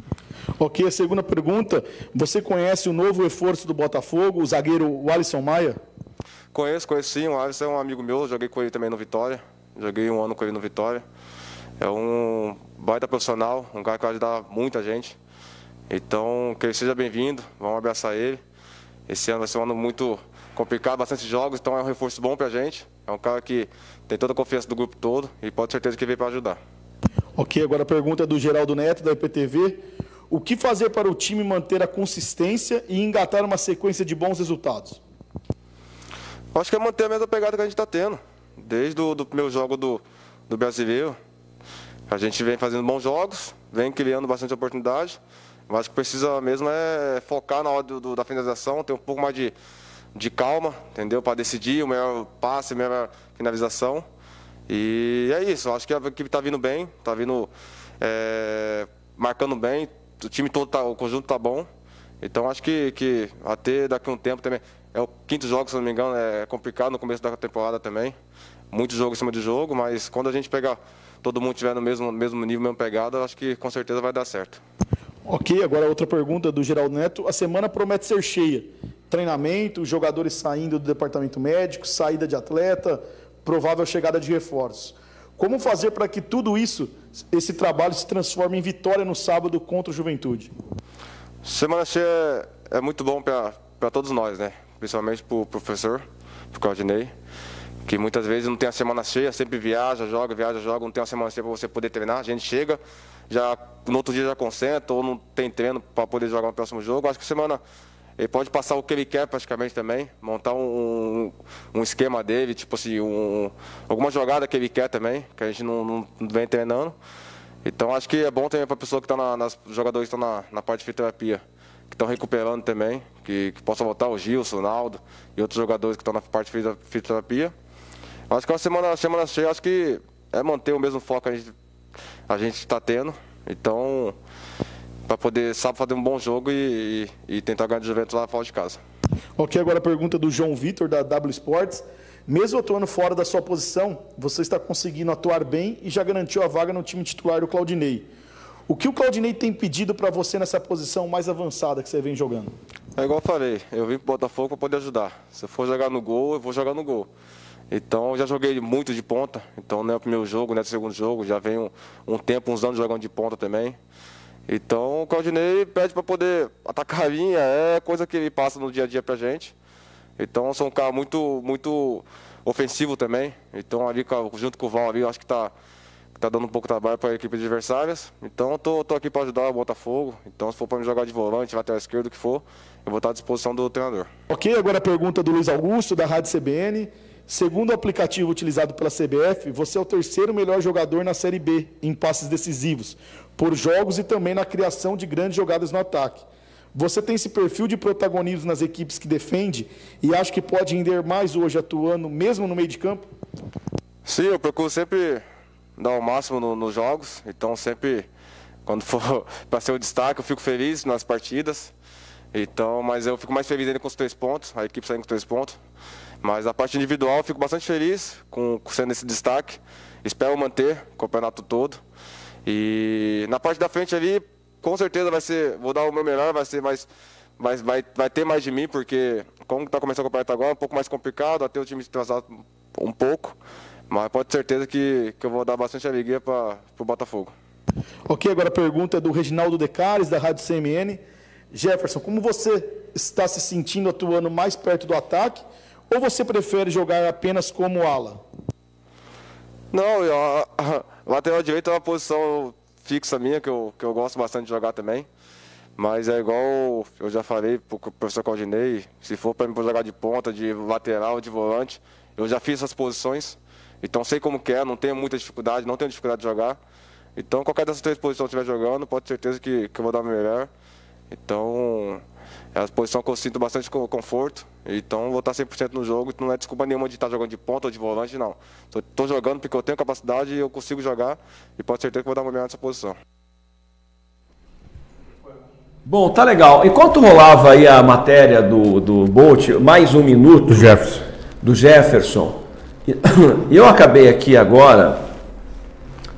Ok, a segunda pergunta. Você conhece o novo reforço do Botafogo, o zagueiro Alisson Maia? Conheço, conheço sim. O Alisson é um amigo meu, joguei com ele também no Vitória. Joguei um ano com ele no Vitória. É um baita profissional, um cara que vai ajudar muita gente. Então, que ele seja bem-vindo, vamos abraçar ele. Esse ano vai ser um ano muito complicado, bastante jogos, então é um reforço bom pra gente. É um cara que tem toda a confiança do grupo todo e pode ter certeza que veio para ajudar. Ok, agora a pergunta é do Geraldo Neto, da IPTV. O que fazer para o time manter a consistência e engatar uma sequência de bons resultados? Acho que é manter a mesma pegada que a gente está tendo. Desde o do primeiro jogo do, do Brasileiro, a gente vem fazendo bons jogos, vem criando bastante oportunidade. Mas acho que precisa mesmo é focar na hora do, do, da finalização, ter um pouco mais de, de calma, entendeu? Para decidir o melhor passe, a melhor finalização. E é isso, acho que a equipe está vindo bem, está vindo é, marcando bem, o time todo, tá, o conjunto está bom. Então acho que, que até daqui a um tempo também. É o quinto jogo, se não me engano, é complicado no começo da temporada também. Muito jogo em cima de jogo, mas quando a gente pegar, todo mundo estiver no mesmo, mesmo nível, mesma pegada, acho que com certeza vai dar certo. Ok, agora outra pergunta do Geraldo Neto. A semana promete ser cheia. Treinamento, jogadores saindo do departamento médico, saída de atleta, provável chegada de reforços. Como fazer para que tudo isso, esse trabalho, se transforme em vitória no sábado contra o Juventude? Semana cheia é muito bom para todos nós, né? Principalmente para o professor, para o Claudinei, que muitas vezes não tem a semana cheia, sempre viaja, joga, viaja, joga, não tem uma semana cheia para você poder treinar. A gente chega, já no outro dia já concentra ou não tem treino para poder jogar no próximo jogo. Acho que semana ele pode passar o que ele quer praticamente também, montar um, um esquema dele, tipo assim, um, alguma jogada que ele quer também, que a gente não, não vem treinando. Então acho que é bom também para a pessoa que está na, nas jogadores que estão na, na parte de fisioterapia, que estão recuperando também, que, que possa voltar o Gilson, o Naldo e outros jogadores que estão na parte de fisioterapia. Acho que é uma semana, semana cheia, acho que é manter o mesmo foco que a gente a gente está tendo. Então, para poder, sabe, fazer um bom jogo e, e, e tentar ganhar de Juventus lá fora de casa. Ok, agora a pergunta do João Vitor, da W Sports. Mesmo atuando fora da sua posição, você está conseguindo atuar bem e já garantiu a vaga no time titular do Claudinei. O que o Claudinei tem pedido para você nessa posição mais avançada que você vem jogando? É igual eu falei, eu vim para o Botafogo para poder ajudar. Se eu for jogar no gol, eu vou jogar no gol. Então, já joguei muito de ponta. Então, não é o primeiro jogo, não é o segundo jogo. Já venho um tempo, uns anos jogando de ponta também. Então, o Claudinei pede para poder atacar a linha, é coisa que ele passa no dia a dia para gente. Então, sou um cara muito, muito ofensivo também. Então, ali junto com o Val, ali, acho que está tá dando um pouco de trabalho para a equipe adversárias. Então, tô, tô aqui para ajudar o Botafogo. Então, se for para me jogar de volante, lateral esquerdo, o que for, eu vou estar à disposição do treinador. Ok, agora a pergunta do Luiz Augusto, da Rádio CBN. Segundo o aplicativo utilizado pela CBF, você é o terceiro melhor jogador na Série B em passes decisivos, por jogos e também na criação de grandes jogadas no ataque. Você tem esse perfil de protagonismo nas equipes que defende e acha que pode render mais hoje atuando mesmo no meio de campo? Sim, eu procuro sempre dar o máximo nos no jogos, então sempre quando for para ser o destaque eu fico feliz nas partidas. Então, mas eu fico mais feliz ainda com os três pontos, a equipe saindo com três pontos. Mas a parte individual fico bastante feliz com, sendo esse destaque. Espero manter o campeonato todo. E na parte da frente ali, com certeza vai ser, vou dar o meu melhor, vai ser mais, mais vai, vai ter mais de mim, porque como está começando o campeonato agora, é um pouco mais complicado, até o time se atrasar um pouco. Mas pode ter certeza que, que eu vou dar bastante alegria para o Botafogo. Ok, agora a pergunta é do Reginaldo Decares, da Rádio CMN. Jefferson, como você está se sentindo atuando mais perto do ataque ou você prefere jogar apenas como ala? Não, eu, a, a, lateral direito é uma posição fixa minha, que eu, que eu gosto bastante de jogar também. Mas é igual eu já falei para o professor Claudinei, se for para mim jogar de ponta, de lateral, de volante, eu já fiz essas posições. Então sei como que é, não tenho muita dificuldade, não tenho dificuldade de jogar. Então qualquer dessas três posições que eu estiver jogando, pode ter certeza que, que eu vou dar o melhor. Então, é a posição que eu sinto bastante conforto. Então, vou estar 100% no jogo. Não é desculpa nenhuma de estar jogando de ponta ou de volante, não. Estou jogando porque eu tenho capacidade e eu consigo jogar. E pode ser certeza que vou dar uma melhor nessa posição. Bom, tá legal. Enquanto rolava aí a matéria do, do Bolt, mais um minuto. Do Jefferson. Do Jefferson. E eu acabei aqui agora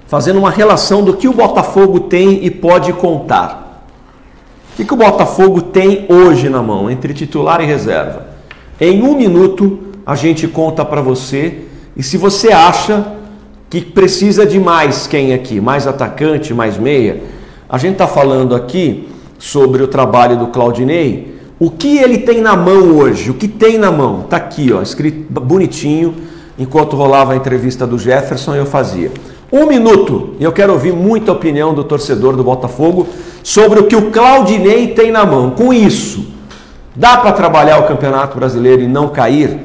fazendo uma relação do que o Botafogo tem e pode contar. O que, que o Botafogo tem hoje na mão, entre titular e reserva? Em um minuto a gente conta para você e se você acha que precisa de mais quem aqui, mais atacante, mais meia, a gente está falando aqui sobre o trabalho do Claudinei. O que ele tem na mão hoje? O que tem na mão? Está aqui, ó, escrito bonitinho. Enquanto rolava a entrevista do Jefferson, eu fazia. Um minuto, e eu quero ouvir muita opinião do torcedor do Botafogo sobre o que o Claudinei tem na mão. Com isso, dá para trabalhar o Campeonato Brasileiro e não cair?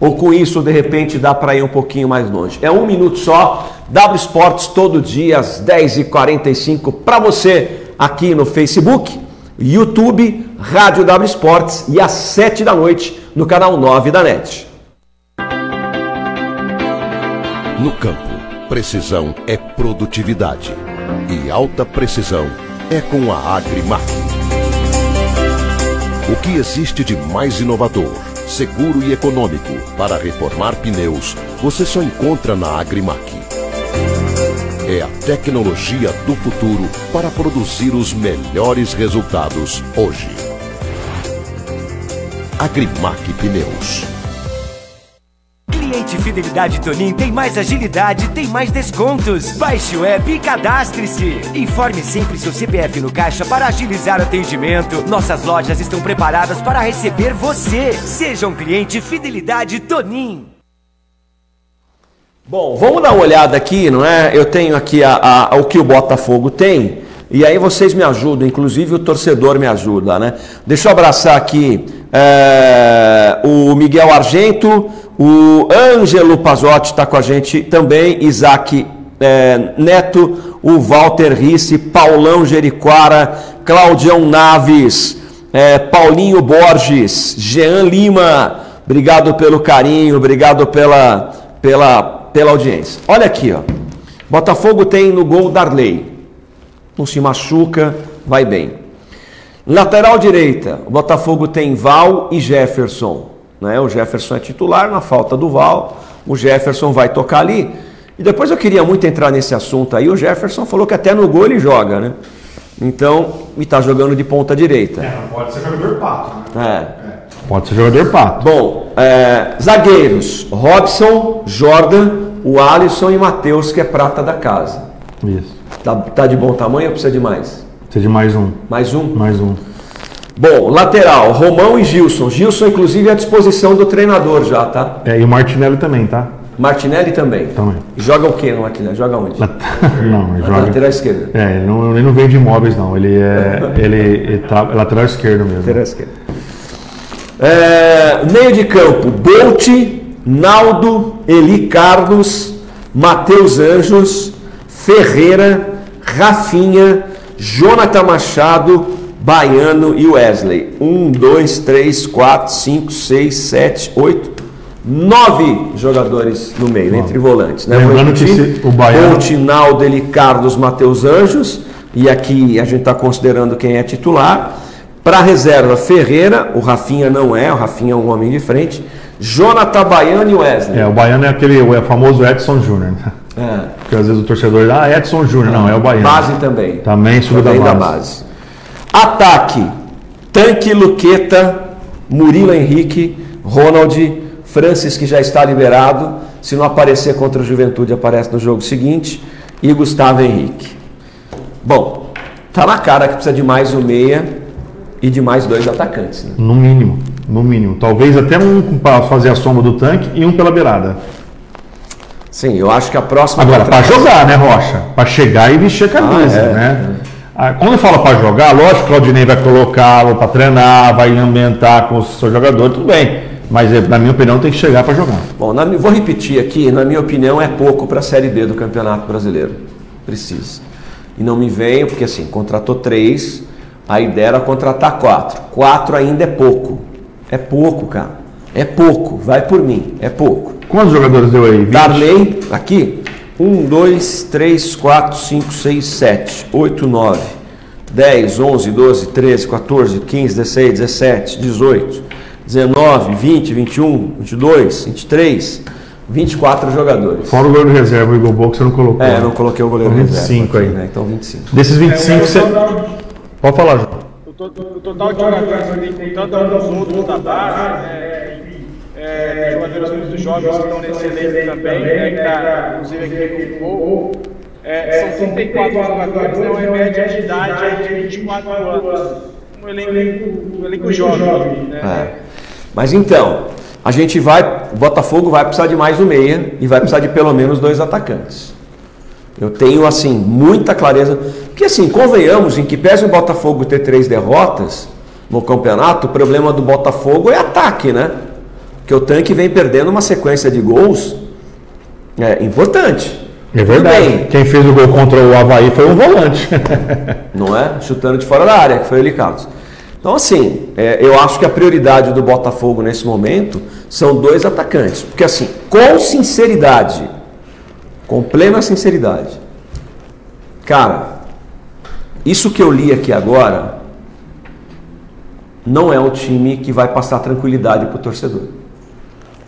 Ou com isso, de repente, dá para ir um pouquinho mais longe? É um minuto só. W Sports todo dia às 10h45 para você aqui no Facebook, YouTube, Rádio W Sports e às 7 da noite no canal 9 da NET. No campo, precisão é produtividade e alta precisão é com a Agrimac. O que existe de mais inovador, seguro e econômico para reformar pneus, você só encontra na Agrimac é a tecnologia do futuro para produzir os melhores resultados hoje. Agrimac Pneus. Cliente Fidelidade Tonin tem mais agilidade, tem mais descontos. Baixe o app e cadastre-se. Informe sempre seu CPF no caixa para agilizar o atendimento. Nossas lojas estão preparadas para receber você. Seja um cliente Fidelidade Tonin. Bom, vamos dar uma olhada aqui, não é? Eu tenho aqui a, a, o que o Botafogo tem, e aí vocês me ajudam, inclusive o torcedor me ajuda, né? Deixa eu abraçar aqui é, o Miguel Argento, o Ângelo Pazotti está com a gente também, Isaac é, Neto, o Walter Risse, Paulão Jeriquara, Claudião Naves, é, Paulinho Borges, Jean Lima, obrigado pelo carinho, obrigado pela, pela pela audiência. Olha aqui, ó. Botafogo tem no gol Darley. Não se machuca, vai bem. Lateral direita, o Botafogo tem Val e Jefferson. Né? O Jefferson é titular, na falta do Val, o Jefferson vai tocar ali. E depois eu queria muito entrar nesse assunto aí. O Jefferson falou que até no gol ele joga, né? Então, e está jogando de ponta direita. É, não pode ser jogador pato, né? É. Pode ser jogador pato. Bom, é, zagueiros: Robson, Jordan, o Alisson e Matheus, que é prata da casa. Isso. Tá, tá de bom tamanho ou precisa de mais? Precisa de mais um. Mais um? Mais um. Bom, lateral, Romão e Gilson. Gilson, inclusive, é à disposição do treinador já, tá? É, e o Martinelli também, tá? Martinelli também. Também. Joga o que no Martinelli? Joga onde? não, ele joga. lateral esquerda. É, ele não, ele não vem de imóveis, não. Ele é, ele, ele tá, é lateral esquerdo mesmo. Lateral esquerda. É, meio de campo, Bolt, Naldo, Eli Carlos, Matheus Anjos, Ferreira, Rafinha, Jonathan Machado, Baiano e Wesley. Um, dois, três, quatro, cinco, seis, sete, oito, nove jogadores no meio, entre volantes. Né? Lembrando que se- o Baiano- Bolt, Naldo, Eli Carlos, Matheus Anjos. E aqui a gente está considerando quem é titular. Para reserva, Ferreira, o Rafinha não é, o Rafinha é um homem de frente. Jonathan Baiano e Wesley. É, o Baiano é aquele o famoso Edson Júnior. né? É. Porque às vezes o torcedor, ah, Edson Júnior. Não, é o Baiano. Base também. Também subiu da Também da base. base. Ataque: Tanque Luqueta, Murilo Henrique, Ronald, Francis, que já está liberado. Se não aparecer contra o Juventude, aparece no jogo seguinte. E Gustavo Henrique. Bom, tá na cara que precisa de mais um meia e de mais dois atacantes. né? No mínimo, no mínimo. Talvez até um para fazer a soma do tanque e um pela beirada. Sim, eu acho que a próxima. Agora, para jogar, né, Rocha? Para chegar e vestir a camisa, Ah, é. né? Quando eu falo para jogar, lógico que o Claudinei vai colocá-lo para treinar, vai ambientar com o seu jogador, tudo bem. Mas, eh, na minha opinião, tem que chegar para jogar. Bom, na, vou repetir aqui, na minha opinião, é pouco para a Série B do Campeonato Brasileiro. Precisa. E não me venho, porque assim, contratou três, A ideia era contratar quatro. Quatro ainda é pouco. É pouco, cara. É pouco. Vai por mim. É pouco. Quantos jogadores deu aí? 20? Darley, aqui. 1, 2, 3, 4, 5, 6, 7, 8, 9, 10, 11, 12, 13, 14, 15, 16, 17, 18, 19, 20, 21, 22, 23, 24 jogadores. Fora o goleiro reserva, o Igor Boco, você não colocou. É, não coloquei o goleiro Então, reserva. 25 aí. Né? Então 25. Desses 25, você... Pode falar, João. O to- o total de jogadores ali, contando alguns outros da base, né, é, jogadores muito jovens que estão nesse elenco também, né, que está inclusive aqui com o gol, é, são 34 jogadores, então é média de idade aí de 24 anos. Um elenco, um elenco jovem, né? É. Mas então, a gente vai. O Botafogo vai precisar de mais um meia e vai precisar de pelo menos dois atacantes. Eu tenho, assim, muita clareza. Porque, assim, convenhamos em que, pese o Botafogo ter três derrotas no campeonato, o problema do Botafogo é ataque, né? Porque o tanque vem perdendo uma sequência de gols é, importante. É verdade. bem. Quem fez o gol contra o Havaí foi um volante. não é? Chutando de fora da área, que foi ele Carlos. Então, assim, é, eu acho que a prioridade do Botafogo nesse momento são dois atacantes. Porque, assim, com sinceridade, com plena sinceridade, cara, isso que eu li aqui agora não é um time que vai passar tranquilidade para o torcedor.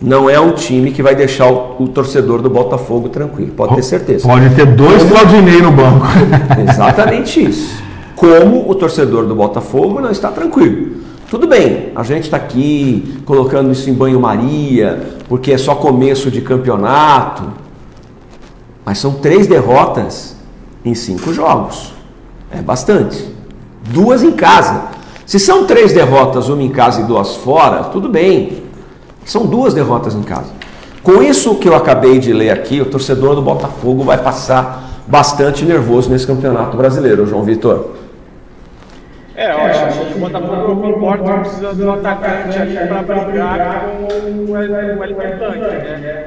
Não é um time que vai deixar o, o torcedor do Botafogo tranquilo, pode ter certeza. Pode ter dois Claudinei no banco. Exatamente isso. Como o torcedor do Botafogo não está tranquilo. Tudo bem, a gente está aqui colocando isso em banho-maria, porque é só começo de campeonato. Mas são três derrotas em cinco jogos. É bastante. Duas em casa. Se são três derrotas, uma em casa e duas fora, tudo bem. São duas derrotas em casa. Com isso que eu acabei de ler aqui, o torcedor do Botafogo vai passar bastante nervoso nesse campeonato brasileiro, João Vitor. É, eu acho que o Botafogo concordo que precisa de um atacante ali para brigar com o Wellington Tanque, né?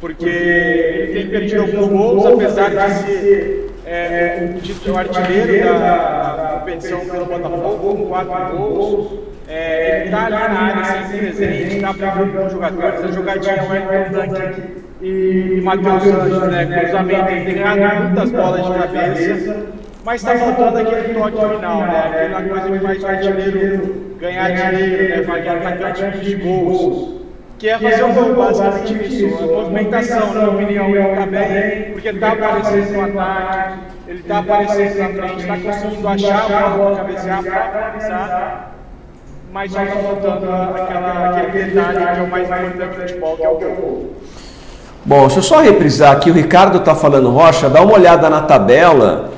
Porque ele tem perdido alguns gols, apesar de ser é, o título artilheiro da competição pelo Botafogo, com quatro gols. É, ele está ali na área sempre presente, está brigando com os jogadores. Essa jogadinha Wellington Tanque e, e Matheus Santos, né? Cruzamento, ele tem ganhado muitas bolas de cabeça. Mas está faltando aquele toque final, né? Aquela coisa que faz o artilheiro ganhar dinheiro, né? Fazer atacante de gols. Que é fazer o gol, basicamente isso. A movimentação, na minha opinião, está bem, porque está aparecendo no ataque, ele está aparecendo na frente, está conseguindo achar a bola para cabecear, para finalizar. Mas só está faltando aquela, aquele detalhe que é o mais importante do futebol, que é o gol. Bom, deixa eu só reprisar aqui, o Ricardo está falando, Rocha, dá uma olhada na tabela.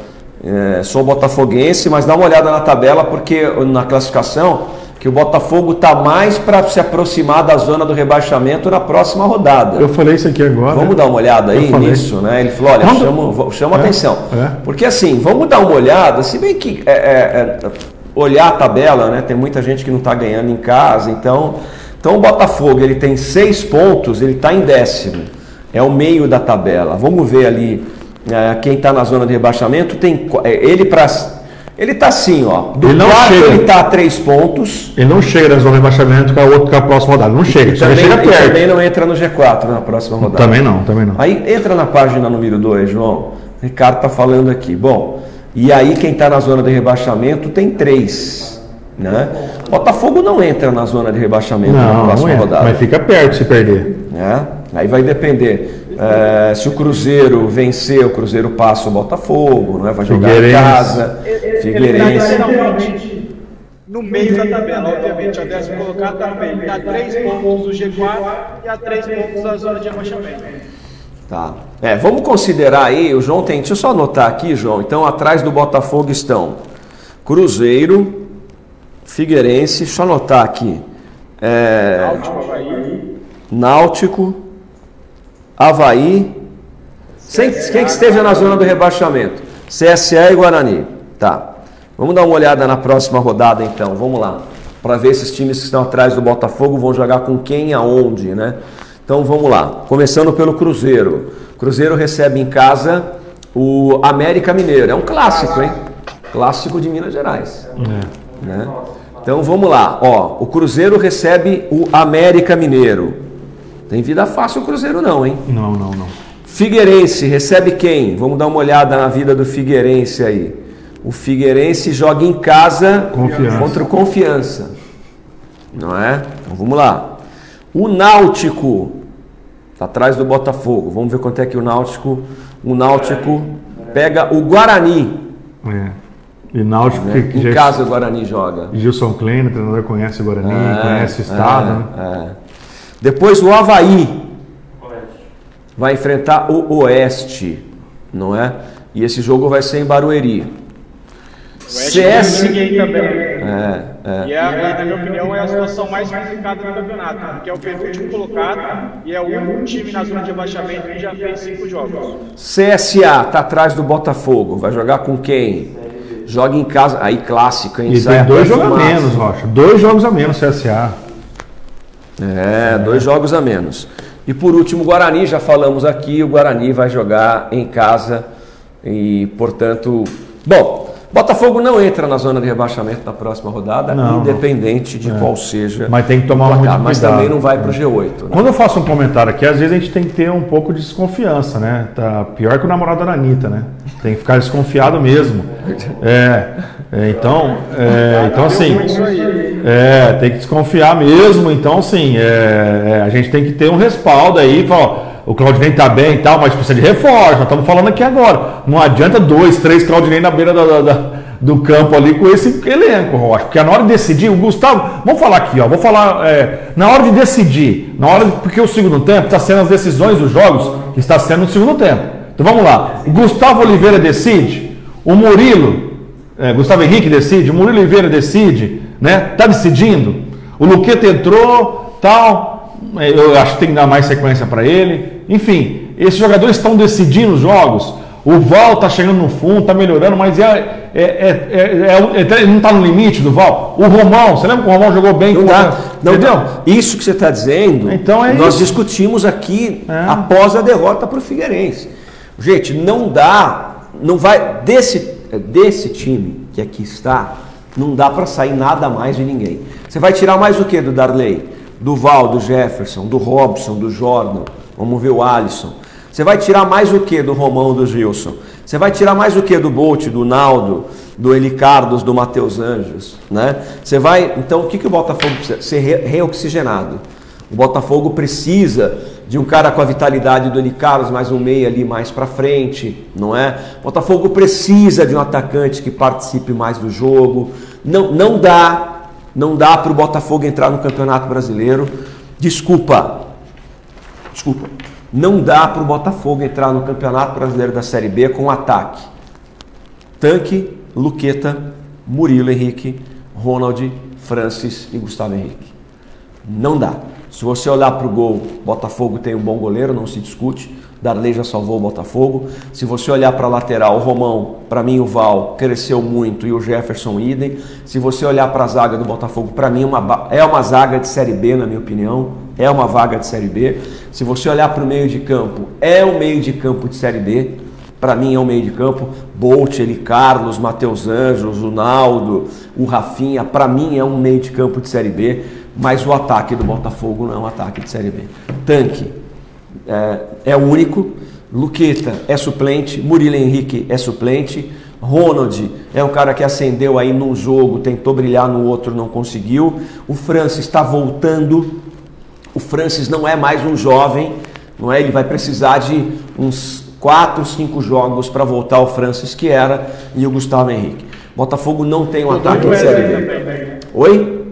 É, sou botafoguense, mas dá uma olhada na tabela porque na classificação que o Botafogo está mais para se aproximar da zona do rebaixamento na próxima rodada. Eu falei isso aqui agora. Vamos dar uma olhada aí nisso, né? Ele falou, olha, chama É, atenção. é. Porque assim, vamos dar uma olhada, se bem que é, é, é, olhar a tabela, né? Tem muita gente que não está ganhando em casa, então, então o Botafogo ele tem seis pontos, ele está em décimo, é o meio da tabela. Vamos ver ali é, quem está na zona de rebaixamento tem é, ele para ele está assim, ó. Do Ele não quarto chega. ele está a três pontos. Ele não chega na zona de rebaixamento com a outra com a próxima rodada. Não chega, E também, chega e perto. também não entra no G4 na próxima rodada. Também não, também não. Aí entra na página número 2, João. O Ricardo está falando aqui. Bom, e aí quem está na zona de rebaixamento tem três. Né? Botafogo não entra na zona de rebaixamento na Não, próxima não é, rodada. mas fica perto se perder. né? Aí vai depender. é, se o Cruzeiro vencer, o Cruzeiro passa o Botafogo, não é? vai jogar em casa. Figueirense. no meio da tabela, obviamente. O décimo colocado está no meio. Está a três pontos do G4 e a três pontos da zona de rebaixamento. Tá. É, vamos considerar aí, o João tem. Deixa eu só anotar aqui, João. Então, atrás do Botafogo estão Cruzeiro, Figueirense, deixa eu anotar aqui. É, Náutico, Havaí. Náutico, Havaí. Quem que esteja na zona do rebaixamento? CSE e Guarani. Tá. Vamos dar uma olhada na próxima rodada então. Vamos lá. Para ver esses times que estão atrás do Botafogo vão jogar com quem aonde, né? Então vamos lá. Começando pelo Cruzeiro. Cruzeiro recebe em casa o América Mineiro. É um clássico, hein? Clássico de Minas Gerais. Né? Então vamos lá. Ó, o Cruzeiro recebe o América Mineiro. Tem vida fácil o Cruzeiro não, hein? Não, não, não. Figueirense recebe quem? Vamos dar uma olhada na vida do Figueirense aí. O Figueirense joga em casa Confiança. contra o Confiança. Não é? Então vamos lá. O Náutico está atrás do Botafogo. Vamos ver quanto é que o Náutico. O Náutico pega o Guarani. É. E Náutico né? que Em já- casa o Guarani joga. Gilson Klein, o treinador conhece o Guarani, É, conhece o estado, é, né? é. Depois o Havaí vai enfrentar o Oeste, não é? E esse jogo vai ser em Barueri. CS. Ninguém também. É, é. E, é, na minha opinião, é a situação mais complicada do campeonato, porque é o penúltimo colocado e é o único time na zona de abaixamento que já fez cinco jogos. CSA tá atrás do Botafogo. Vai jogar com quem? Joga em casa. Aí clássico, hein? E tem dois até jogos a menos, Rocha. Dois jogos a menos, CSA. É, dois jogos a menos. E por último, o Guarani, já falamos aqui, o Guarani vai jogar em casa e, portanto, bom, Botafogo não entra na zona de rebaixamento na próxima rodada, Não, independente de É. qual seja. Mas tem que tomar o muito placar, Mas cuidado. também não vai para o G8. né? Quando eu faço um comentário aqui, às vezes a gente tem que ter um pouco de desconfiança, né? Tá pior que o namorado da Anitta, né? Tem que ficar desconfiado mesmo. É, é, então, é, então assim, é, tem que desconfiar mesmo. Então, assim, é, é, a gente tem que ter um respaldo aí. Fala, ó, o Claudinei tá bem e tal, mas precisa de reforço. Nós estamos falando aqui agora. Não adianta dois, três Claudinei na beira da- da- do campo ali com esse elenco, Rocha. Porque na hora de decidir, o Gustavo. Vamos falar aqui, ó. Vou falar. é, na hora de decidir, na hora porque o segundo tempo está sendo as decisões dos jogos que está sendo no segundo tempo. Então vamos lá. O Gustavo Oliveira decide, o Murilo, é, Gustavo Henrique decide, o Murilo Oliveira decide, né? Tá decidindo. O Luqueta entrou, tal. é, Eu acho que tem que dar mais sequência para ele. Enfim, esses jogadores estão decidindo os jogos. O Val tá chegando no fundo, tá melhorando, mas é, é, é- é- é- é- não tá no limite do Val. O Romão, você lembra que o Romão jogou bem? Não dá. Não, Entendeu? Isso que você está dizendo, Então é nós isso. discutimos aqui É. após a derrota para o Figueirense. Gente, não dá, não vai desse desse time que aqui está, não dá para sair nada mais de ninguém. Você vai tirar mais o que do Darley? Do Val, do Jefferson, do Robson, do Jordan. Vamos ver o Alisson. Você vai tirar mais o que do Romão, do Gilson? Você vai tirar mais o que do Bolt, do Naldo, do Eli Carlos, do Matheus Anjos, né? Você vai, então o que, que o Botafogo precisa? Ser re- reoxigenado. O Botafogo precisa de um cara com a vitalidade do Eli Carlos, mais um meia ali mais para frente, não é? O Botafogo precisa de um atacante que participe mais do jogo. Não, não dá, não dá para o Botafogo entrar no Campeonato Brasileiro. Desculpa, desculpa. Não dá para o Botafogo entrar no Campeonato Brasileiro da Série B com ataque. Tanque, Luqueta, Murilo Henrique, Ronald, Francis e Gustavo Henrique. Não dá. Se você olhar para o gol, Botafogo tem um bom goleiro, não se discute. Darley já salvou o Botafogo. Se você olhar para a lateral, o Romão, para mim o Val cresceu muito e o Jefferson idem. Se você olhar para a zaga do Botafogo, para mim uma é uma zaga de Série B, na minha opinião. É uma vaga de Série B. Se você olhar para o meio de campo, é um meio de campo de Série B. Para mim é um meio de campo. Bolt, Eli Carlos, Matheus Anjos, o Naldo, o Rafinha. Para mim é um meio de campo de Série B. Mas o ataque do Botafogo não é um ataque de Série B. Tanque é, é o único. Luqueta é suplente. Murilo Henrique é suplente. Ronald é um cara que acendeu aí num jogo, tentou brilhar no outro, não conseguiu. O Francis está voltando. O Francis não é mais um jovem, não é? Ele vai precisar de uns 4, 5 jogos para voltar ao Francis que era e o Gustavo Henrique. Botafogo não tem um ataque de série B. Oi?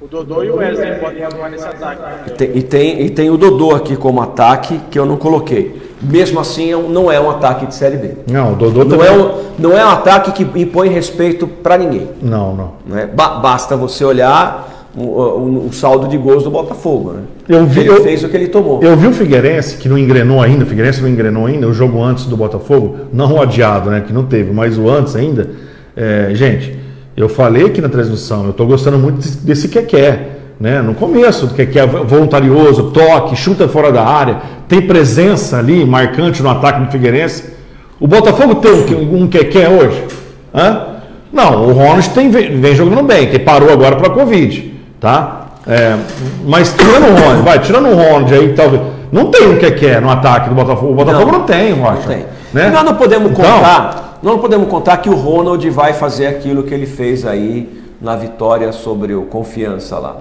O Dodô e o Wesley podem atuar nesse ataque. E tem, e, tem, e tem o Dodô aqui como ataque que eu não coloquei. Mesmo assim, é não é um ataque de série B. Não, o Dodô Não também. é um, não é um ataque que impõe respeito para ninguém. Não, não. Né? Ba- basta você olhar o, o- o saldo de gols do Botafogo. Né? Eu vi- ele eu- fez o que ele tomou. Eu vi o Figueirense, que não engrenou ainda, o Figueirense não engrenou ainda, o jogo antes do Botafogo, não o adiado, né, que não teve, mas o antes ainda. É, gente, eu falei aqui na transmissão, eu estou gostando muito desse- desse que quer, né, no começo, do que é voluntarioso, toque, chuta fora da área, tem presença ali marcante no ataque do Figueirense. O Botafogo tem um, um que hoje? Hã? Não, o Ronald tem, vem jogando bem, que parou agora para a Covid, tá? É, mas tirando o Ronald, vai, tirando o Ronald aí, talvez. Não tem o que quer no ataque do Botafogo. O Botafogo não, não tem, eu acho. Não tem. Né? nós não podemos então, contar, nós não podemos contar que o Ronald vai fazer aquilo que ele fez aí na vitória sobre o Confiança lá.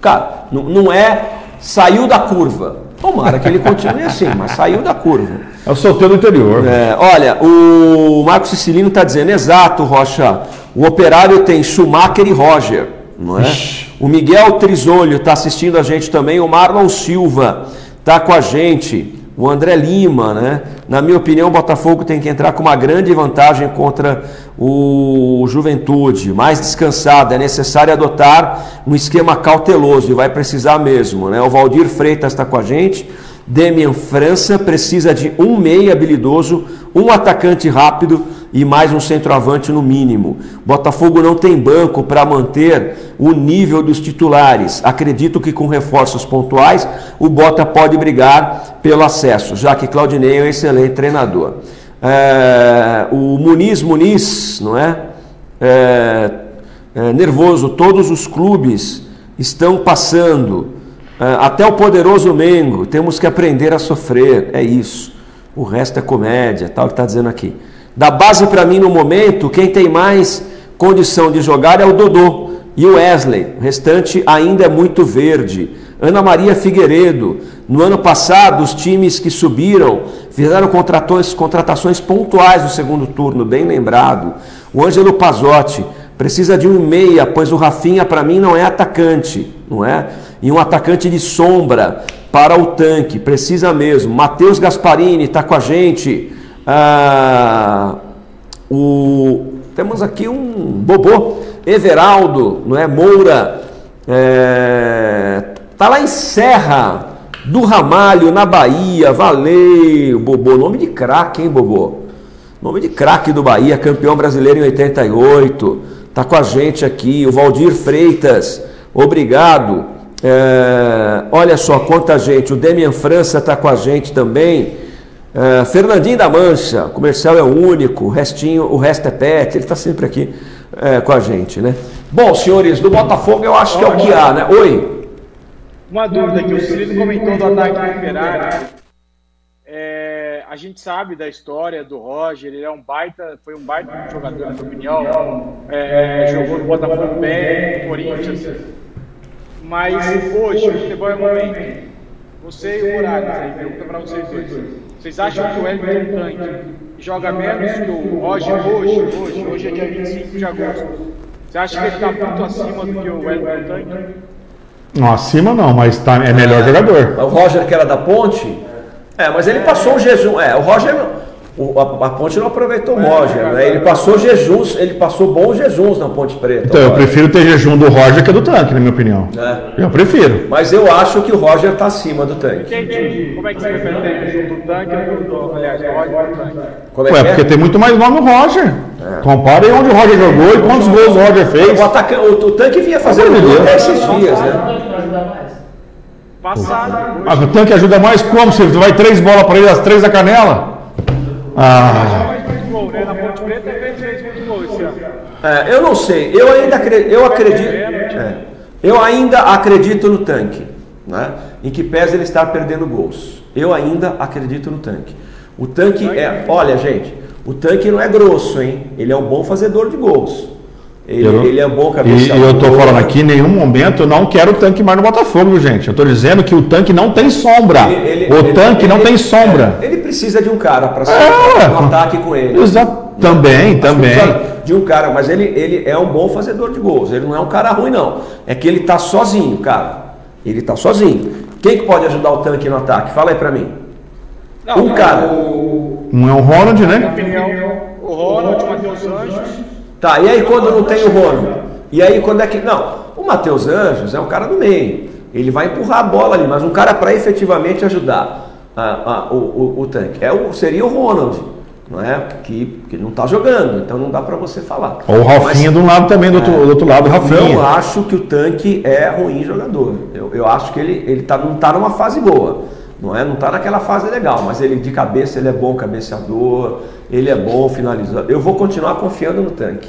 Cara, não, não é saiu da curva. Tomara que ele continue assim, mas saiu da curva. É o sorteio do interior. É, olha, o Marcos Sicilino está dizendo, exato, Rocha. O operário tem Schumacher e Roger, não é? Ixi. O Miguel Trizolho está assistindo a gente também, o Marlon Silva está com a gente o André Lima, né? Na minha opinião, o Botafogo tem que entrar com uma grande vantagem contra o Juventude, mais descansado. É necessário adotar um esquema cauteloso e vai precisar mesmo, né? O Valdir Freitas está com a gente. Demian França precisa de um meia habilidoso, um atacante rápido e mais um centroavante no mínimo. Botafogo não tem banco para manter o nível dos titulares. Acredito que com reforços pontuais o Bota pode brigar pelo acesso, já que Claudinei é um excelente treinador. É, o Muniz Muniz, não é? é? é nervoso, todos os clubes estão passando. É, até o poderoso Mengo, temos que aprender a sofrer, é isso. O resto é comédia, tal que está dizendo aqui. Da base para mim no momento, quem tem mais condição de jogar é o Dodô e o Wesley. O restante ainda é muito verde. Ana Maria Figueiredo. No ano passado, os times que subiram fizeram contratações, pontuais no segundo turno, bem lembrado. O Ângelo Pazotti precisa de um meia, pois o Rafinha para mim não é atacante, não é? E um atacante de sombra para o tanque, precisa mesmo. Matheus Gasparini está com a gente. Ah, o, temos aqui um bobô, Everaldo, não é? Moura, é, tá lá em Serra do Ramalho, na Bahia, valeu, Bobô, nome de craque, hein, Bobô? Nome de craque do Bahia, campeão brasileiro em 88, tá com a gente aqui, o Valdir Freitas, obrigado. É, olha só quanta gente, o Demian França tá com a gente também. Uh, Fernandinho da Mancha, comercial é único, o restinho, o resto é pet, ele está sempre aqui uh, com a gente, né? Bom, senhores, do Botafogo eu acho que é o que há, né? Oi. Uma dúvida que o Cirilo comentou do ataque do Operário. É, a gente sabe da história do Roger, ele é um baita, foi um baita jogador, na minha opinião. É, jogou no Botafogo bem, no Corinthians. Mas hoje, o futebol é momento. Você e o Morales, aí, pergunta para vocês dois. Vocês acham que o Wellington Tanque joga menos que o Roger hoje? Hoje, hoje é dia 25 de agosto. Você acha que ele está muito acima do que o Wellington Tanque? Não, acima não, mas tá, é melhor jogador. O Roger que era da ponte? É, mas ele passou um jejum. É, o Roger o, a, a, Ponte não aproveitou o Roger, né? Ele passou jejuns, ele passou bons jejuns na Ponte Preta. Então, eu prefiro ter jejum do Roger que do tanque, na minha opinião. É. Eu prefiro. Mas eu acho que o Roger está acima do tanque. Como é que você prefere ter jejum do tanque ou do, aliás, do Roger do tanque? Como é Ué, é? porque tem muito mais nome o Roger. É. Compare onde o Roger jogou e quantos gols o Roger fez. O, ataca... o, o tanque vinha fazendo gol até esses dias, né? Passado. Ah, o tanque ajuda mais como? Você vai três bolas para ele, as três da canela? Ah. É, eu não sei. Eu ainda acredito. Eu acredito. É, eu ainda acredito no tanque. Né? Em que pese ele estar perdendo gols. Eu ainda acredito no tanque. O tanque é. Olha, gente, o tanque não é grosso, hein? Ele é um bom fazedor de gols. Ele, eu, ele é bom cabeça. E eu estou falando aqui, em nenhum momento eu não quero o tanque mais no Botafogo, gente. Eu estou dizendo que o tanque não tem sombra. Ele, ele, o tanque não tem sombra. É, ele precisa de um cara para é, um ataque com ele. Exato. Também, também. De um cara, mas ele, ele é um bom fazedor de gols. Ele não é um cara ruim, não. É que ele está sozinho, cara. Ele está sozinho. Quem que pode ajudar o tanque no ataque? Fala aí para mim. Não, um cara. O... Um é o Ronald, né? O Ronald, o Matheus Anjos. Tá, e aí quando não tem o Rono? E aí quando é que. Não, o Matheus Anjos é um cara do meio. Ele vai empurrar a bola ali, mas um cara para efetivamente ajudar a, a, o, o, o, tanque. É o, seria o Ronald, não é? Que, que não está jogando, então não dá para você falar. Ou o Rafinha de um lado também, do outro, é, do outro lado o Rafinha. Não acho que o tanque é ruim jogador. Eu, eu acho que ele, ele tá, não está numa fase boa. Não é? Não está naquela fase legal, mas ele de cabeça ele é bom cabeceador, ele é bom finalizador. Eu vou continuar confiando no tanque.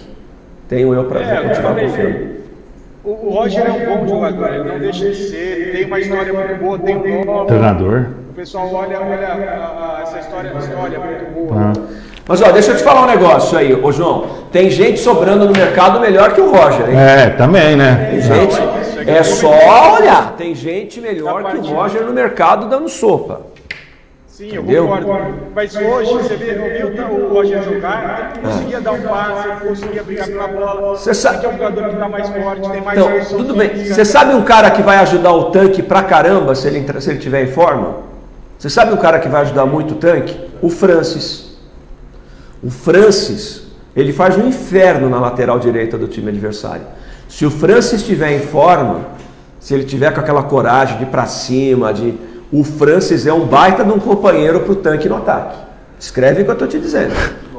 tenho eu para É, continuar confiando. O, o Roger é um bom jogador, ele não deixa de ser, tem uma história muito boa, tem um nome. Treinador. O pessoal olha, olha a- a- essa história, história é muito boa. Ah. Mas ó, deixa eu te falar um negócio aí, ô João. Tem gente sobrando no mercado melhor que o Roger, hein? É, também, né? Tem gente, é só olhar. Tem gente melhor que o Roger no mercado dando sopa. Sim, eu Entendeu? concordo. Mas hoje, você vê, eu vi o Roger jogar, ele conseguia dar um passe, ele conseguia brigar pela bola. Você sabe- que é um jogador que está mais forte, tem mais Então, tudo bem. Você sabe um cara que vai ajudar o tanque pra caramba se ele, entra- se ele tiver em forma? Você sabe um cara que vai ajudar muito o tanque? O Francis. O Francis, ele faz um inferno na lateral direita do time adversário. Se o Francis estiver em forma, se ele tiver com aquela coragem de ir pra cima, de o Francis é um baita de um companheiro pro tanque no ataque. Escreve o que eu tô te dizendo.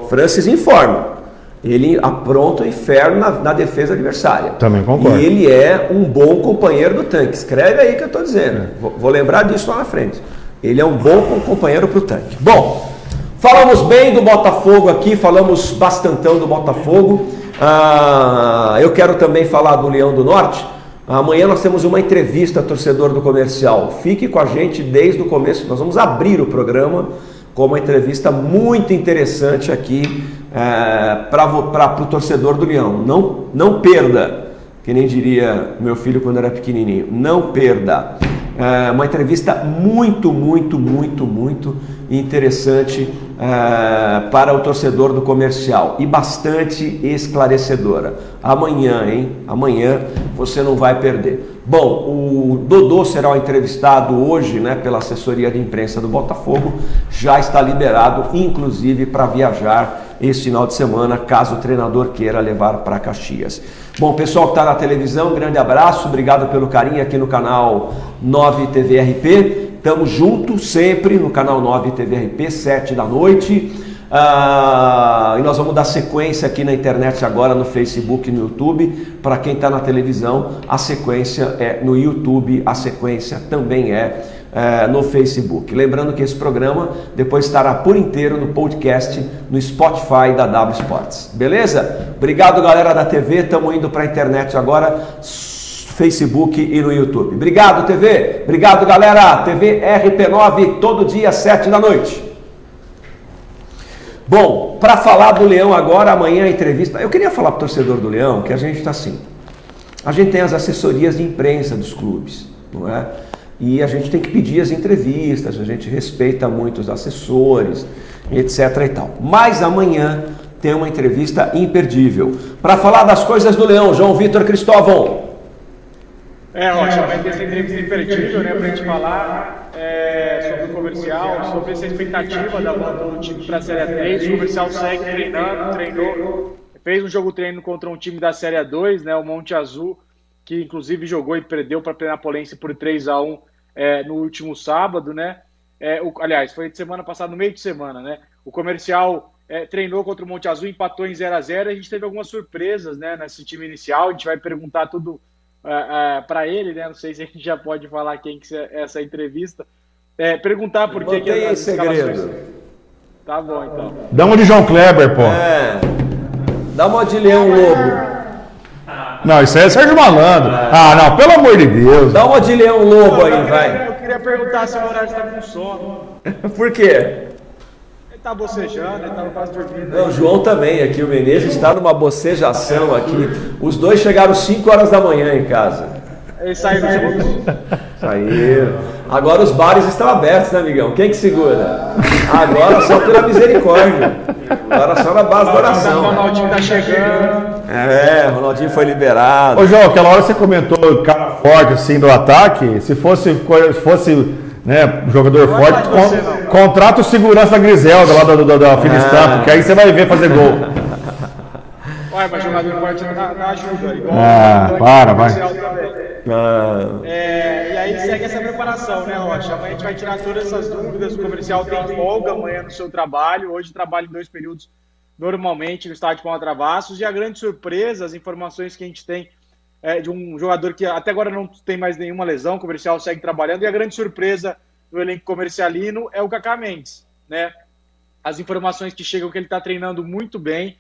Francis em forma. Ele apronta o inferno na, na defesa adversária. Também concordo. E ele é um bom companheiro do tanque. Escreve aí que eu estou dizendo. Vou, vou lembrar disso lá na frente. Ele é um bom com- companheiro para o tanque. Bom, falamos bem do Botafogo aqui, falamos bastantão do Botafogo. Ah, eu quero também falar do Leão do Norte. Amanhã nós temos uma entrevista torcedor do comercial. Fique com a gente desde o começo. Nós vamos abrir o programa com uma entrevista muito interessante aqui para o torcedor do Leão. Não, não perda, que nem diria meu filho quando era pequenininho. Não perda. É uma entrevista muito, muito, muito, muito interessante é, para o torcedor do comercial e bastante esclarecedora. Amanhã, hein? Amanhã você não vai perder. Bom, o Dodô será entrevistado hoje, né, pela assessoria de imprensa do Botafogo. Já está liberado, inclusive, para viajar esse final de semana, caso o treinador queira levar para Caxias. Bom, pessoal que está na televisão, grande abraço, obrigado pelo carinho aqui no canal 9 TVRP. Tamo junto sempre no canal 9 TVRP, 7 da noite. Ah, e nós vamos dar sequência aqui na internet agora, no Facebook e no YouTube. Para quem está na televisão, a sequência é no YouTube, a sequência também é, é, no Facebook. Lembrando que esse programa depois estará por inteiro no podcast no Spotify da W Sports. Beleza? Obrigado, galera da TV. Estamos indo para a internet agora. Facebook e no YouTube. Obrigado, TV. Obrigado, galera. TV RP9, todo dia, 7 da noite. Bom, para falar do Leão agora, amanhã a entrevista. Eu queria falar para o torcedor do Leão que a gente está assim. A gente tem as assessorias de imprensa dos clubes, não é? E a gente tem que pedir as entrevistas, a gente respeita muito os assessores, etc e tal. Mas amanhã tem uma entrevista imperdível. Para falar das coisas do Leão, João Vitor Cristóvão. É, Rocha, vai ter essa entrevista imperdível, né, pra gente falar é, sobre o comercial, sobre essa expectativa da volta do time para a Série 3. O comercial segue treinando, treinou, fez um jogo treino contra um time da Série 2, né, o Monte Azul, que inclusive jogou e perdeu para a Penapolense por 3 a 1 é, no último sábado, né? É, o, aliás, foi de semana passada, no meio de semana, né? O comercial é, treinou contra o Monte Azul, empatou em 0 a 0 A gente teve algumas surpresas, né, nesse time inicial. A gente vai perguntar tudo uh, uh, para ele, né? Não sei se a gente já pode falar quem que é essa entrevista. É, perguntar por que que as segredo. Tá bom, então. Dá uma de João Kleber, pô. É. Dá uma de Leão Lobo. Não, isso aí é Sérgio Malandro. Ah, não, pelo amor de Deus. Dá uma de Leão Lobo aí, eu, vai. eu queria perguntar se o horário está com sono. Por quê? Ele tá bocejando, ele tava quase dormindo. Não, o João também aqui, o Menezes está numa bocejação aqui. Os dois chegaram 5 horas da manhã em casa. Eles saíram juntos? Saíram. Agora os bares estão abertos, né, amigão? Quem que segura? Agora só pela misericórdia. Agora só na base da O oração. Ronaldinho tá chegando. É, o Ronaldinho foi liberado. Ô, João, aquela hora você comentou cara forte assim do ataque. Se fosse, fosse né, jogador forte, con- contrata o segurança da Griselda lá da, da, da Ah. porque aí você vai ver fazer gol. Ué, mas jogador forte não, não ajuda. Igual Ah, o para, vai. Ah, É, e aí segue essa preparação, né, Rocha? Amanhã a gente vai tirar todas essas dúvidas. O comercial tem folga amanhã no seu trabalho. Hoje trabalha em dois períodos normalmente no estádio Palma Travassos. E a grande surpresa, as informações que a gente tem é, de um jogador que até agora não tem mais nenhuma lesão, o comercial segue trabalhando. E a grande surpresa do elenco comercialino é o Kaká Mendes, né? As informações que chegam que ele está treinando muito bem.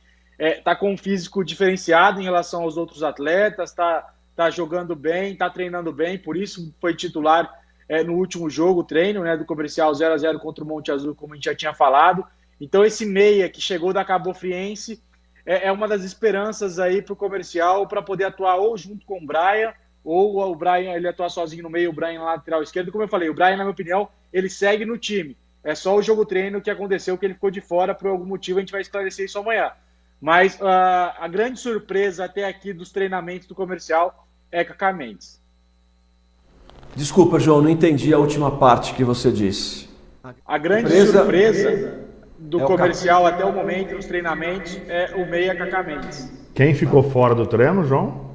Está com um físico diferenciado em relação aos outros atletas, está tá jogando bem, está treinando bem, por isso foi titular é, no último jogo, treino né, do comercial 0 a 0 contra o Monte Azul, como a gente já tinha falado. Então, esse meia que chegou da Cabo Friense é, é uma das esperanças aí para o comercial para poder atuar ou junto com o Brian, ou o Brian ele atuar sozinho no meio, o Brian na lateral esquerdo. Como eu falei, o Brian, na minha opinião, ele segue no time. É só o jogo treino que aconteceu que ele ficou de fora por algum motivo, a gente vai esclarecer isso amanhã. Mas uh, a grande surpresa até aqui dos treinamentos do comercial é Cacá Mendes. Desculpa, João, não entendi a última parte que você disse. A grande surpresa, surpresa do é comercial até o momento nos treinamentos é o Meia Cacá Mendes. Quem ficou fora do treino, João?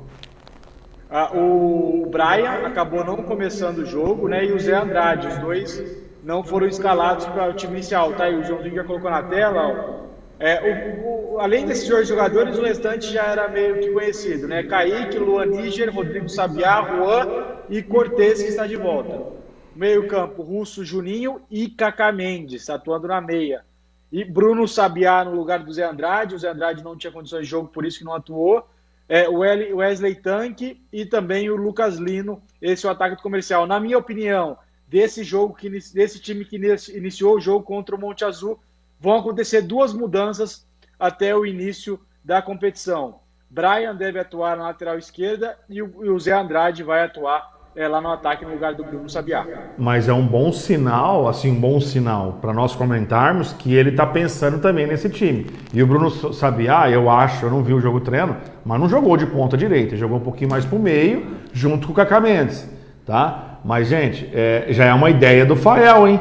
Ah, o Brian acabou não começando o jogo, né? E o Zé Andrade, os dois não foram escalados para o time inicial. Tá aí, o Joãozinho já colocou na tela, ó. É, o, o, além desses dois jogadores, o restante já era meio que conhecido, né? Kaique, Luan Níger, Rodrigo Sabiá, Juan e Cortez, que está de volta. Meio campo, Russo, Juninho e Cacá Mendes, atuando na meia. E Bruno Sabiá no lugar do Zé Andrade. O Zé Andrade não tinha condições de jogo, por isso que não atuou. É, o Wesley Tanque e também o Lucas Lino. Esse é o ataque comercial. Na minha opinião, desse jogo, que, desse time que iniciou o jogo contra o Monte Azul, vão acontecer duas mudanças até o início da competição. Brian deve atuar na lateral esquerda e o, Zé Andrade vai atuar é, lá no ataque no lugar do Bruno Sabiá. Mas é um bom sinal, assim, um bom sinal para nós comentarmos que ele está pensando também nesse time. E o Bruno Sabiá, eu acho, eu não vi o jogo treino, mas não jogou de ponta direita, jogou um pouquinho mais para o meio, junto com o Cacá Mendes, tá? Mas, gente, é, já é uma ideia do Fael, hein?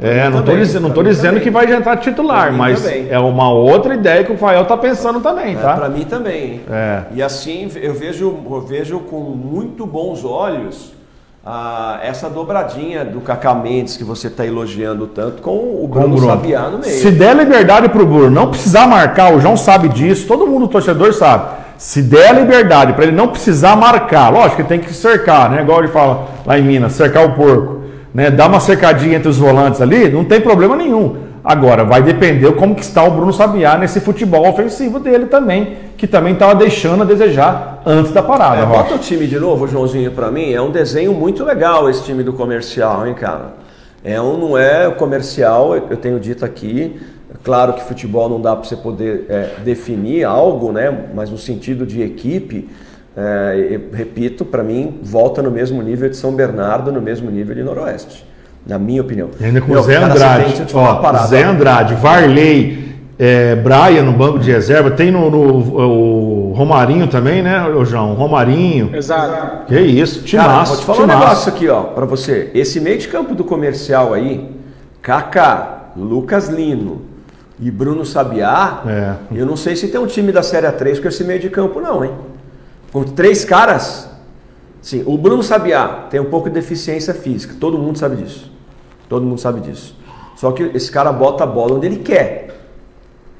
É, é não estou dizendo, não tô dizendo que vai entrar titular, mas também. é uma outra ideia que o Fael está pensando também, tá? É, Para mim também. É. E assim, eu vejo, eu vejo com muito bons olhos ah, essa dobradinha do Cacá Mendes que você está elogiando tanto com o Bruno, Bruno Sabiá no meio. Se der liberdade para o Bruno não precisar marcar, o João sabe disso, todo mundo, torcedor, sabe. Se der a liberdade para ele não precisar marcar, lógico que tem que cercar, né? Igual ele fala lá em Minas, cercar o porco, né? Dar uma cercadinha entre os volantes ali, não tem problema nenhum. Agora, vai depender como que está o Bruno Sabiá nesse futebol ofensivo dele também, que também estava deixando a desejar antes da parada. É, bota o time de novo, Joãozinho, para mim. É um desenho muito legal esse time do comercial, hein, cara? É um, não é comercial, eu tenho dito aqui, Claro que futebol não dá para você poder é, definir algo, né? mas no sentido de equipe, é, repito, para mim, volta no mesmo nível de São Bernardo, no mesmo nível de Noroeste, na minha opinião. E ainda com Meu, Zé Andrade, ó, parada, Zé Andrade, Varley, é, Braia no banco de reserva, tem no, no o Romarinho também, né, João? Romarinho. Exato. Que isso, timaço. vou te falar timaço. um negócio aqui, ó, para você. Esse meio de campo do comercial aí, Kaká, Lucas Lino, e Bruno Sabiá, é. eu não sei se tem um time da Série A3 com esse meio de campo, não, hein? Com três caras. Sim, o Bruno Sabiá tem um pouco de deficiência física, todo mundo sabe disso. Todo mundo sabe disso. Só que esse cara bota a bola onde ele quer.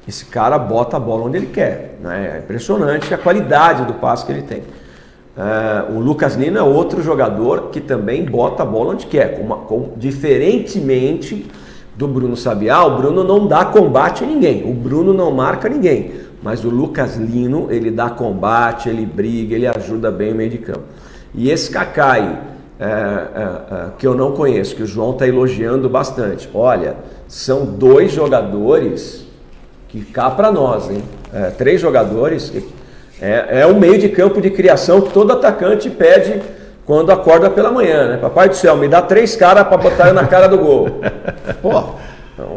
Esse cara bota a bola onde ele quer. Né? É impressionante a qualidade do passe que ele tem. É, o Lucas Nino é outro jogador que também bota a bola onde quer, com, com diferentemente do Bruno Sabiá, o Bruno não dá combate a ninguém, o Bruno não marca ninguém, mas o Lucas Lino, ele dá combate, ele briga, ele ajuda bem o meio de campo. E esse Cacai, é, é, é, que eu não conheço, que o João está elogiando bastante, olha, são dois jogadores que cá para nós, hein? É, três jogadores, é, é um meio de campo de criação que todo atacante pede quando acorda pela manhã, né? Papai do céu, me dá três caras para botar na cara do gol. Pô,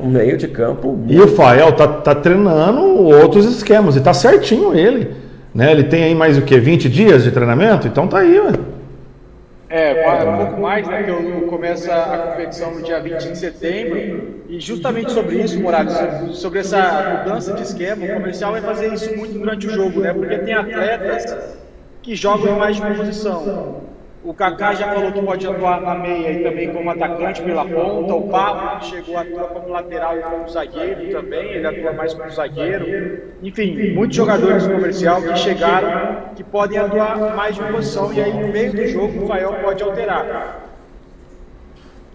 um meio de campo. E o Fael tá, tá treinando outros esquemas e tá certinho ele. Né? Ele tem aí mais o que? 20 dias de treinamento? Então tá aí, ué. É, um pouco mais, né? Que eu começo a competição no dia 20 de setembro. E justamente sobre isso, Morales, sobre essa mudança de esquema, o comercial vai fazer isso muito durante o jogo, né? Porque tem atletas que jogam em mais de uma posição. O Kaká já falou que pode atuar na meia e também como atacante pela ponta. O Pablo chegou a atuar como lateral e como zagueiro também. Ele atua mais como zagueiro. Enfim, muitos jogadores do comercial que chegaram que podem atuar mais de uma posição. E aí, no meio do jogo, o Fael pode alterar.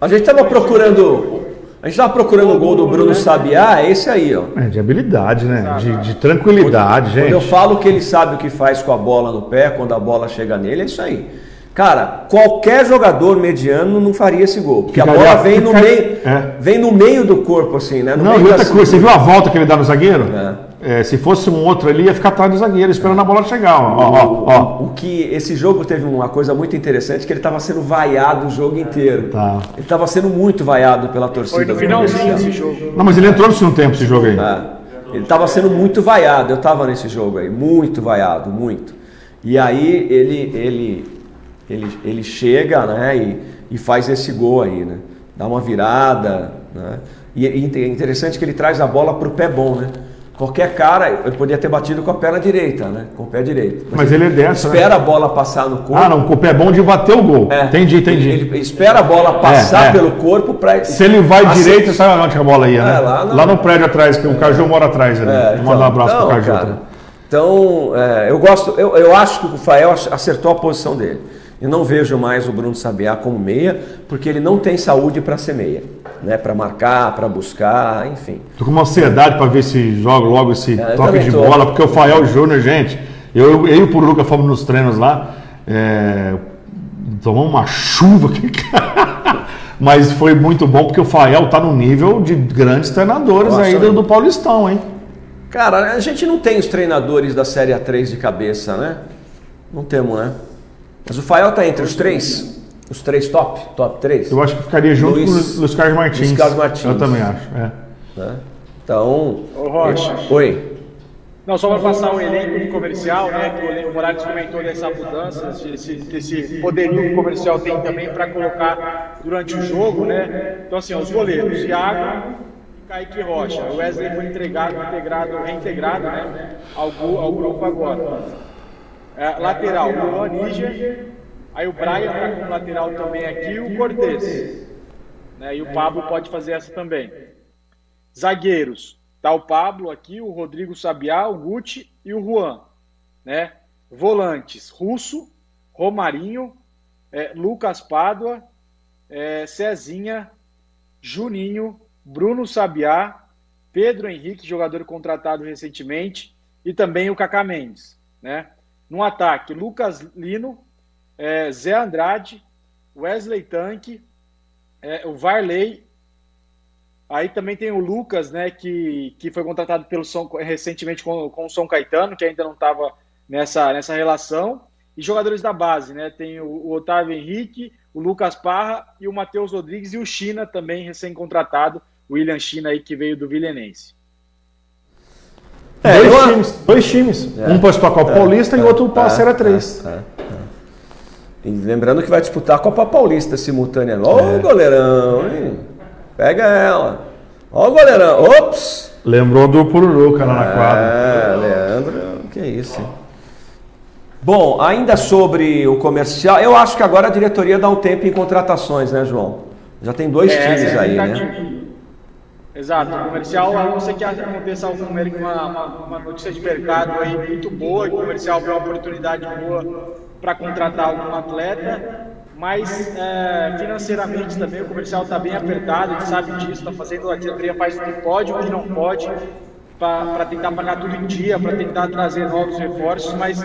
A gente estava procurando A gente estava procurando o gol do Bruno Sabiá, é esse aí, ó. É, de habilidade, né? De, de tranquilidade, Quando gente. eu falo que ele sabe o que faz com a bola no pé, quando a bola chega nele, é isso aí. Cara, qualquer jogador mediano não faria esse gol. Porque a Ficaria- bola vem no fica- meio, é. vem no meio do corpo, assim, né? No Não, meio e da outra coisa, você viu a volta que ele dá no zagueiro? É, se fosse um outro ali, ia ficar atrás do zagueiro, esperando a bola chegar. Ó, ó, ó, ó. O que esse jogo teve uma coisa muito interessante que ele estava sendo vaiado o jogo inteiro. Tá. Ele estava sendo muito vaiado pela torcida. Foi no do finalzinho desse jogo. Não, mas ele entrou no segundo tempo esse jogo aí. É. Ele estava sendo muito vaiado. Eu estava nesse jogo aí, muito vaiado, muito. E aí ele ele ele, ele chega, né, e, e faz esse gol aí, né? Dá uma virada, né? E é inte- interessante que ele traz a bola pro pé bom, né? Qualquer cara, ele podia ter batido com a perna direita, né? Com o pé direito. Mas ele é dessa, né? Espera a bola passar no corpo. Ah, não, o pé é bom de bater o gol. É. Entendi, entendi. Ele, ele espera a bola passar É, é. pelo corpo para. Se ele vai direito, sabe onde a bola ia, né? É, lá lá, no- prédio atrás, que o Caju mora atrás ali. É, mandar um abraço então, pro Caju. cara, então, é, eu gosto, eu, eu acho que o Rafael acertou a posição dele. Eu não vejo mais o Bruno Sabiá como meia, porque ele não tem saúde para ser meia, né? Para marcar, para buscar, enfim. Tô com uma ansiedade pra ver se joga logo esse É, eu toque de tô. bola, porque o Fael Júnior, gente, eu, eu e o Puruca fomos nos treinos lá, é, tomamos uma chuva, que- mas foi muito bom porque o Fael tá no nível de grandes treinadores Eu do, também. do Paulistão, hein? Cara, a gente não tem os treinadores da Série A3 de cabeça, né? Não temos, né? Mas o Fael tá entre os três? Os três top? Top três? Eu acho que ficaria junto Luiz- com o Luiz Carlos Martins. Luiz Carlos Martins. Eu também acho, é. Né? Então. Ô, Rocha. Oi. Não, só para passar o elenco do comercial, né? Que o Morales comentou dessa mudança, esse, esse poderio que o comercial tem também para colocar durante o jogo, né? Então, assim, os goleiros, Thiago e Kaique Rocha. O Wesley foi entregado, integrado, reintegrado, né? Ao, ao grupo agora. É, lateral, o Níger. Aí o Brian tá como lateral também aqui o Cortez. Né? E o Pablo pode fazer essa também. Zagueiros, tá o Pablo aqui, o Rodrigo Sabiá, o Guti e o Juan, né? Volantes, Russo, Romarinho, é, Lucas Pádua, é, Cezinha, Juninho, Bruno Sabiá, Pedro Henrique, jogador contratado recentemente, e também o Kaká Mendes, né? No ataque, Lucas Lino, é, Zé Andrade, Wesley Tanque, é, o Varley Aí também tem o Lucas, né, que, que foi contratado pelo São, recentemente com, com o São Caetano, que ainda não estava nessa, nessa relação. E jogadores da base, né? Tem o, o Otávio Henrique, o Lucas Parra e o Matheus Rodrigues e o China também recém-contratado, o William China aí que veio do Vilenense. É, dois, eu- times, dois times. É. Um para disputar a Copa É, Paulista e é, o outro para a é, Série 3. é, é, é. E lembrando que vai disputar a Copa Paulista simultaneamente. Ó É. o goleirão, hein? Pega ela. Ó o goleirão. Ops! Lembrou do Pururuca lá na quadra. É, Leandro, que isso. hein? Bom, ainda sobre o comercial, eu acho que agora a diretoria dá um tempo em contratações, né, João? Já tem dois É, times é aí, né? Exato, o comercial, a não ser que aconteça alguma uma, uma, notícia de mercado aí muito boa, e o comercial vê uma oportunidade boa para contratar algum atleta, mas é, financeiramente também o comercial está bem apertado, gente sabe disso, está fazendo, a diretoria faz o que pode, o que não pode, para tentar pagar tudo em dia, para tentar trazer novos reforços, mas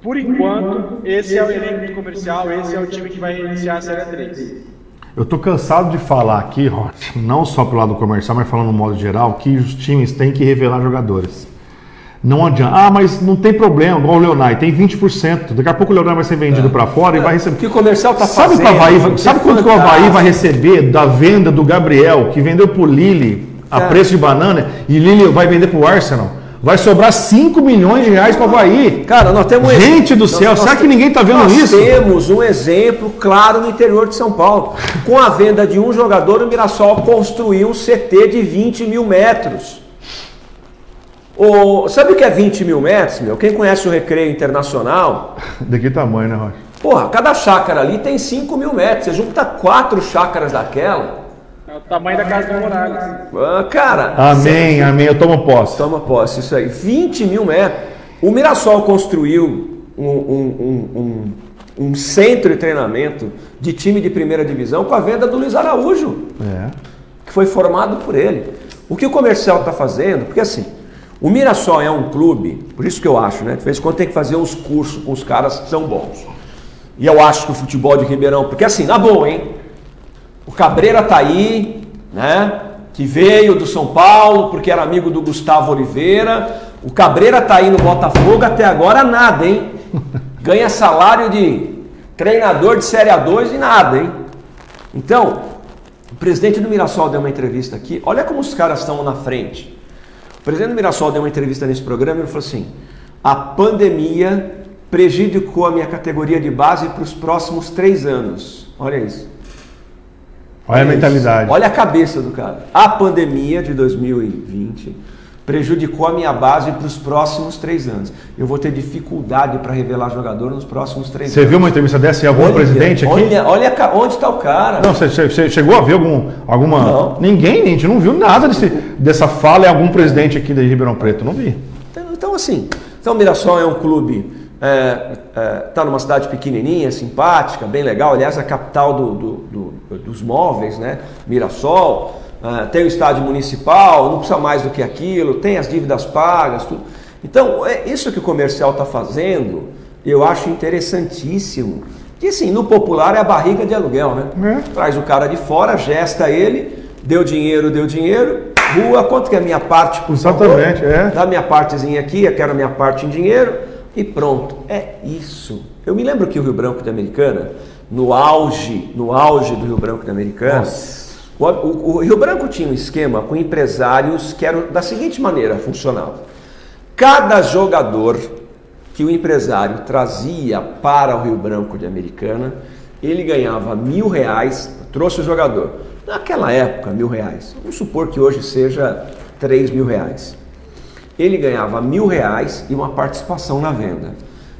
por enquanto esse é o elenco do comercial, esse é o time que vai iniciar a Série 3. Eu tô cansado de falar aqui, Rocha, não só pelo lado comercial, mas falando no modo geral, que os times têm que revelar jogadores. Não adianta. Ah, mas não tem problema, igual o Leonai, tem 20%. Daqui a pouco o Leonai vai ser vendido para fora e vai receber. O que o comercial tá sabe fazendo? Havaí, gente, sabe é quanto que o Havaí vai receber da venda do Gabriel, que vendeu pro Lille a Cara. preço de banana, e Lille vai vender pro Arsenal? Vai sobrar 5 milhões de reais para o Havaí. Cara, nós temos um Gente do nós- céu, nós será te- que ninguém tá vendo nós isso? temos um exemplo claro no interior de São Paulo. Com a venda de um jogador, o Mirassol construiu um CT de 20 mil metros. O, sabe o que é 20 mil metros, meu? Quem conhece o Recreio Internacional, De que tamanho, né, Rocha? porra, cada chácara ali tem 5 mil metros. Você junta quatro chácaras daquela. É o tamanho da casa do Morales. ah, cara. Amém, amém. Eu tomo posse. Toma posse, isso aí. 20 mil metros. O Mirassol construiu um, um- um- um- um centro de treinamento de time de primeira divisão com a venda do Luiz Araújo. É. Que foi formado por ele. O que o comercial está fazendo, porque assim, o Mirassol é um clube, por isso que eu acho, né? De vez em quando tem que fazer uns cursos com os caras que são bons. E eu acho que o futebol de Ribeirão, porque assim, na boa, hein? O Cabreira tá aí, né? Que veio do São Paulo, porque era amigo do Gustavo Oliveira. O Cabreira tá aí no Botafogo até agora nada, hein? Ganha salário de treinador de Série A2 e nada, hein? Então, o presidente do Mirassol deu uma entrevista aqui. Olha como os caras estão na frente. O presidente do Mirassol deu uma entrevista nesse programa e ele falou assim: a pandemia prejudicou a minha categoria de base para os próximos três anos. Olha isso. Olha, a mentalidade. Olha a cabeça do cara. A pandemia de 2020 prejudicou a minha base para os próximos três anos. Eu vou ter dificuldade para revelar jogador nos próximos três Você anos. viu uma entrevista dessa em algum Olha, presidente aqui? Olha, olha onde está o cara. Não, você, você- você chegou a ver algum, alguma. Não. Ninguém, a gente não viu nada desse, dessa fala em algum presidente aqui de Ribeirão Preto. Não vi. Então, então, assim, então o Mirassol é um clube, está numa cidade pequenininha, simpática, bem legal. Aliás, a capital do- do- do- dos móveis, né? Mirassol. é, tem o estádio municipal, não precisa mais do que aquilo, tem as dívidas pagas, tudo. Então, é isso que o comercial está fazendo, eu acho interessantíssimo. Que assim, no popular é a barriga de aluguel, né? Traz o cara de fora, gesta ele, deu dinheiro, deu dinheiro, rua, quanto que é a minha parte, por favor? Exatamente, é. Dá minha partezinha aqui, eu quero a minha parte em dinheiro e pronto. É isso. Eu me lembro que o Rio Branco de Americana, no auge, no auge do Rio Branco de Americana, o, o- o Rio Branco tinha um esquema com empresários que eram da seguinte maneira, funcionava. Cada jogador que o empresário trazia para o Rio Branco de Americana, ele ganhava mil reais, trouxe o jogador. Naquela época, mil reais. Vamos supor que hoje seja três mil reais. Ele ganhava mil reais e uma participação na venda.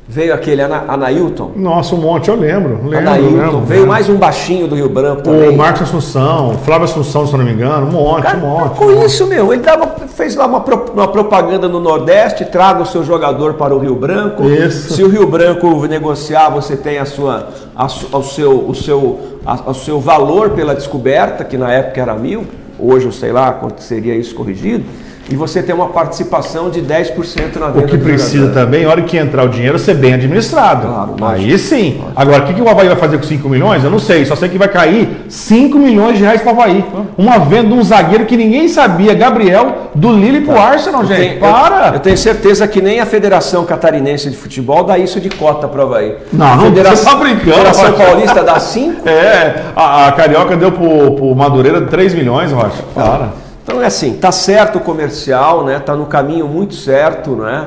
Veio aquele Ana, Anailton. Nossa, um monte, eu lembro. lembro Anailton. lembro, Veio lembro. mais um baixinho do Rio Branco O também. Marcos Assunção, o Flávio Assunção, se não me engano, um monte, um monte. Com isso, meu, ele dava, fez lá uma, uma propaganda no Nordeste, traga o seu jogador para o Rio Branco. Isso. Se o Rio Branco negociar, você tem a sua, a o, seu, o, seu, a- o seu valor pela descoberta, que na época era mil, hoje eu sei lá quanto seria isso corrigido, e você tem uma participação de 10% na venda O que precisa também, a hora que entrar o dinheiro, ser bem administrado. Aí sim. Agora, o que, que o Havaí vai fazer com 5 milhões? Eu não sei, só sei que vai cair 5 milhões de reais para o Havaí. Uma venda de um zagueiro que ninguém sabia, Gabriel, do Lille pro Arsenal, Eu gente. tenho- para! Eu, eu tenho certeza que nem a Federação Catarinense de Futebol dá isso de cota para o Havaí. Não, não, Federação, você tá brincando, Federação Rocha. Paulista dá 5? É, a, a Carioca deu pro, pro Madureira 3 milhões, Rocha. Para. Então é assim, tá certo o comercial, né? Tá no caminho muito certo, né?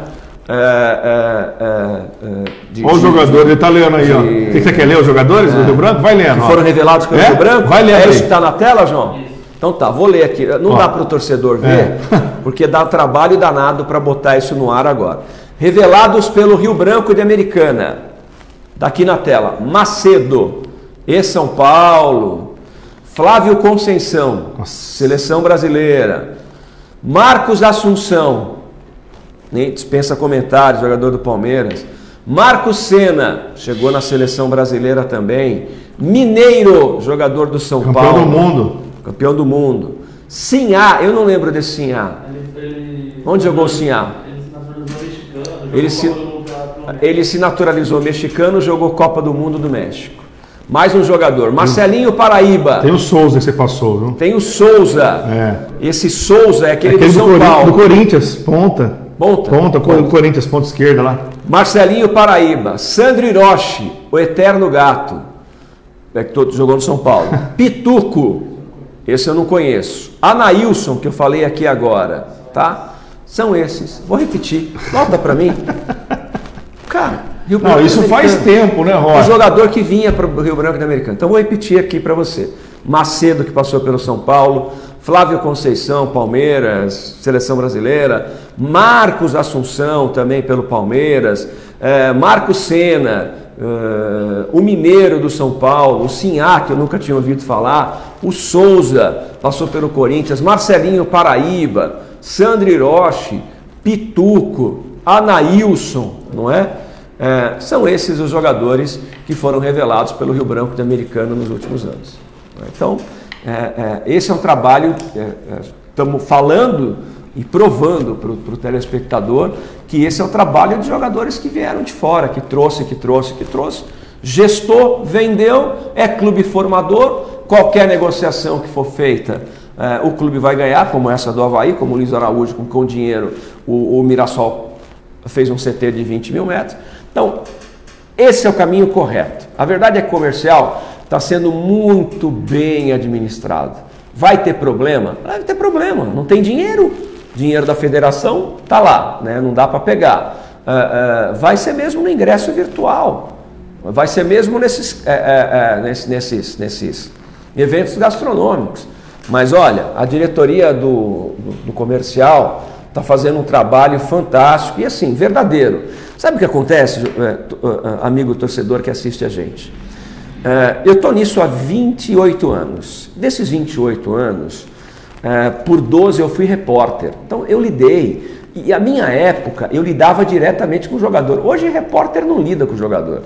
É, é, é, é, de- Olha o de- jogador, ele tá lendo aí, ó. de- O que você quer ler, os jogadores do Rio Branco? Vai lendo. que ó. foram revelados pelo É? Rio Branco? Vai lendo É aí. isso que tá na tela, João? Então tá, vou ler aqui. Não Ó. dá para o torcedor ver, É. porque dá trabalho danado para botar isso no ar agora. Revelados pelo Rio Branco de Americana. Daqui na tela. Macedo, e São Paulo. Flávio Conceição, seleção brasileira. Marcos Assunção, nem dispensa comentários, jogador do Palmeiras. Marcos Senna, chegou na seleção brasileira também. Mineiro, jogador do São Campeão Paulo. do mundo. Campeão do mundo. Sinhá, eu não lembro desse Sinhá. Onde jogou o Sinhá? Ele se, ele se naturalizou mexicano, jogou Copa do Mundo do México. Mais um jogador. Marcelinho Paraíba. Tem o Souza que você passou, viu? Tem o Souza. É. Esse Souza é aquele, Aquele do do, São Cori- Paulo. do Corinthians, ponta. Ponta. Ponta, Ponta. Corinthians, ponta esquerda lá. Marcelinho Paraíba, Sandro Hiroshi, o Eterno Gato, é que todo jogou no São Paulo. Pituco, esse eu não conheço. Anailson, que eu falei aqui agora, tá? São esses. Vou repetir. Volta pra mim. Cara, Rio Não, isso faz tempo, né, O Rocha? jogador que vinha para o Rio Branco de Americana. Então vou repetir aqui para você. Macedo, que passou pelo São Paulo, Flávio Conceição, Palmeiras, Seleção Brasileira, Marcos Assunção, também pelo Palmeiras, eh, Marcos Senna, eh, o Mineiro do São Paulo, o Sinhá, que eu nunca tinha ouvido falar, o Souza, passou pelo Corinthians, Marcelinho Paraíba, Sandro Hiroshi, Pituco, Anailson, não é? É, são esses os jogadores que foram revelados pelo Rio Branco de Americana nos últimos anos. Então, É, é, esse é um trabalho, estamos falando e provando para o telespectador que esse é o trabalho de jogadores que vieram de fora, que trouxe, que trouxe, que trouxe. Gestor, vendeu, é clube formador, qualquer negociação que for feita, é, o clube vai ganhar, como essa do Havaí, como o Luiz Araújo, com, com dinheiro, o, o Mirassol fez um CT de 20 mil metros. Então, esse é o caminho correto. A verdade é que comercial está sendo muito bem administrado. Vai ter problema? Vai ter problema, não tem dinheiro. Dinheiro da federação está lá, né? não dá para pegar. Uh, uh, vai ser mesmo no ingresso virtual, vai ser mesmo nesses, uh, nesses, nesses eventos gastronômicos. Mas olha, a diretoria do, do, do comercial está fazendo um trabalho fantástico e assim, verdadeiro. Sabe o que acontece, é, é, amigo torcedor que assiste a gente? Eu estou nisso há 28 anos. Desses 28 anos, por 12 eu fui repórter. Então eu lidei. E a minha época eu lidava diretamente com o jogador. Hoje repórter não lida com o jogador.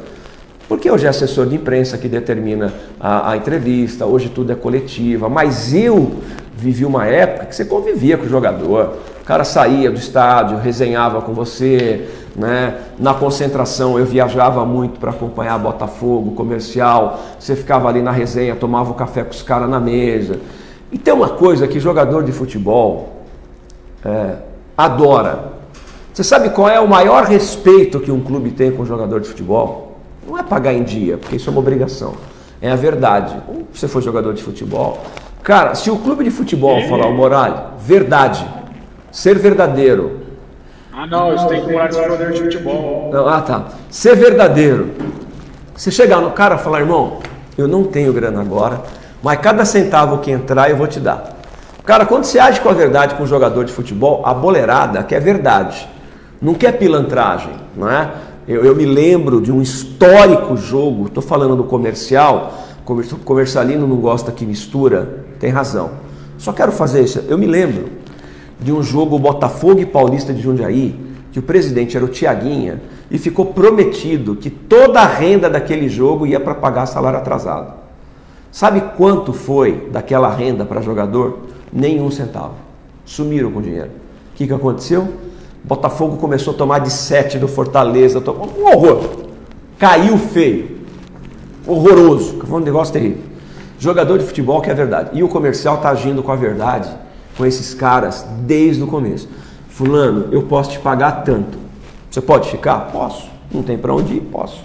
Porque hoje é assessor de imprensa que determina a, a entrevista, hoje tudo é coletiva. Mas eu vivi uma época que você convivia com o jogador. O cara saía do estádio, resenhava com você, né? Na concentração eu viajava muito para acompanhar Botafogo, comercial. Você ficava ali na resenha, tomava o um café com os caras na mesa. E tem uma coisa que jogador de futebol é, adora. Você sabe qual é o maior respeito que um clube tem com um jogador de futebol? Não é pagar em dia, porque isso é uma obrigação. É a verdade. Se você for jogador de futebol. Cara, se o clube de futebol falar o moral, verdade, ser verdadeiro. Ah, não, isso tem que morar de jogador de futebol. Não, ah, tá. Ser verdadeiro. Você chegar no cara e falar, irmão, eu não tenho grana agora, mas cada centavo que entrar eu vou te dar. Cara, quando você age com a verdade com um jogador de futebol, a boleirada quer verdade, não quer pilantragem, não é? Eu, eu me lembro de um histórico jogo, estou falando do comercial, comercialino não gosta que mistura, tem razão. Só quero fazer isso. Eu me lembro de um jogo Botafogo e Paulista de Jundiaí, que o presidente era o Tiaguinha, e ficou prometido que toda a renda daquele jogo ia para pagar salário atrasado. Sabe quanto foi daquela renda para jogador? Nenhum centavo. Sumiram com o dinheiro. O que, que aconteceu? Botafogo começou a tomar de 7 do Fortaleza. Um horror. Caiu feio. Horroroso. Foi um negócio terrível. Jogador de futebol que é verdade. E o comercial está agindo com a verdade com esses caras desde o começo. Fulano, eu posso te pagar tanto. Você pode ficar? Posso. Não tem para onde ir? Posso.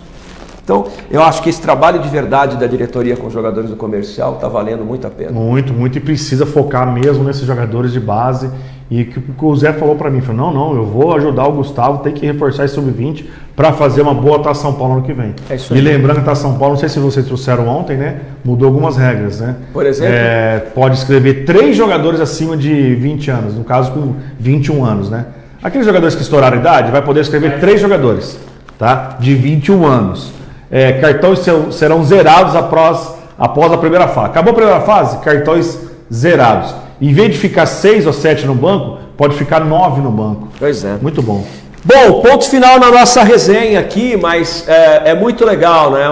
Então, eu acho que esse trabalho de verdade da diretoria com os jogadores do comercial está valendo muito a pena. Muito, muito. E precisa focar mesmo nesses jogadores de base e que o Zé falou para mim, falou, não, não, eu vou ajudar o Gustavo, tem que reforçar esse sub-20 para fazer uma boa Taça São Paulo ano que vem. É isso aí. E lembrando que Taça São Paulo, não sei se vocês trouxeram ontem, né? Mudou algumas regras, né? Por exemplo? É, pode escrever três jogadores acima de 20 anos, no caso com 21 anos, né? Aqueles jogadores que estouraram a idade, vai poder escrever três jogadores, tá? De 21 anos. É, cartões serão zerados após, após a primeira fase. Acabou a primeira fase? Cartões zerados. Em vez de ficar seis ou sete no banco, pode ficar nove no banco. Pois é. Muito bom. Bom, ponto final na nossa resenha aqui, mas é, é muito legal, né?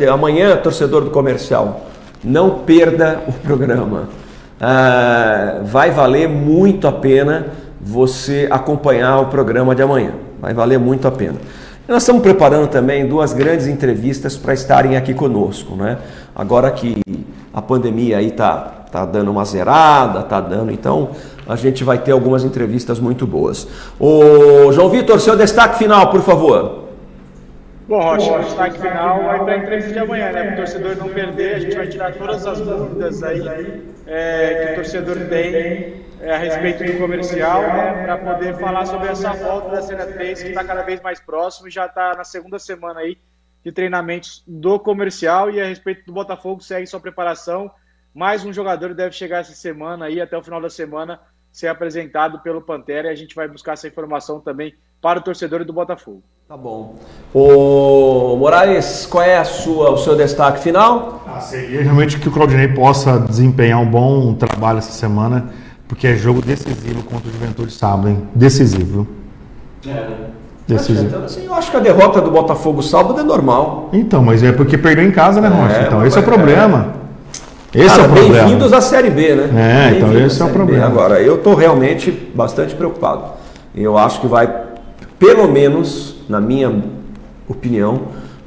É, amanhã, torcedor do comercial, não perda o programa. É, vai valer muito a pena você acompanhar o programa de amanhã. Vai valer muito a pena. Nós estamos preparando também duas grandes entrevistas para estarem aqui conosco, né? Agora que a pandemia aí está tá dando uma zerada, tá dando. Então a gente vai ter algumas entrevistas muito boas. O João Vitor, seu destaque final, por favor. Bom, Rocha, o destaque final vai para a entrevista de amanhã, né? Para o torcedor não perder, a gente vai tirar todas as dúvidas aí é, que o torcedor tem é, a respeito do comercial, né? Para poder falar sobre essa volta da Cena 3 que está cada vez mais próximo e já está na segunda semana aí de treinamentos do comercial e a respeito do Botafogo segue sua preparação mais um jogador deve chegar essa semana aí, até o final da semana, ser apresentado pelo Pantera e a gente vai buscar essa informação também para o torcedor do Botafogo. Tá bom. O Moraes, qual é a sua, o seu destaque final? Ah, seria realmente que o Claudinei possa desempenhar um bom trabalho essa semana, porque é jogo decisivo contra o Juventude sábado, hein? Decisivo. É. Decisivo. Assim, eu acho que a derrota do Botafogo sábado é normal. Então, mas é porque perdeu em casa, né, Rocha? É, então, esse é o problema. Esse Cara, é o problema. Bem-vindos à Série B, né? É, então esse é o Série B. problema. Agora, eu estou realmente bastante preocupado. Eu acho que vai, pelo menos, na minha opinião,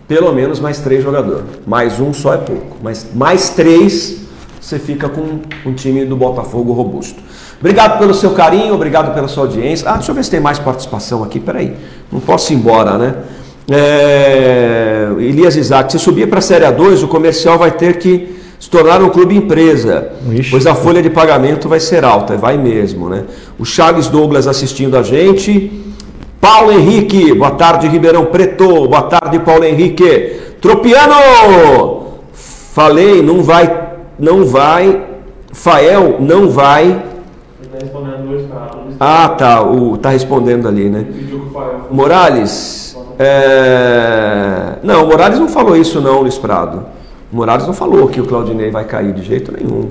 pelo menos mais três jogadores. Mais um só é pouco. Mas mais três, você fica com um time do Botafogo robusto. Obrigado pelo seu carinho, obrigado pela sua audiência. Ah, deixa eu ver se tem mais participação aqui. Peraí, não posso ir embora, né? É... Elias Isaac, se subir para a Série A2, o comercial vai ter que se tornar um clube empresa, pois a folha de pagamento vai ser alta, vai mesmo, né? O Chaves Douglas assistindo a gente. Paulo Henrique, boa tarde, Ribeirão Preto, boa tarde, Paulo Henrique. Tropiano! Falei, não vai, não vai. Fael, não vai. Ah, tá, o, tá respondendo ali, né? Morales, é... não, o Morales não falou isso não, Luiz Prado. Morales não falou que o Claudinei vai cair de jeito nenhum.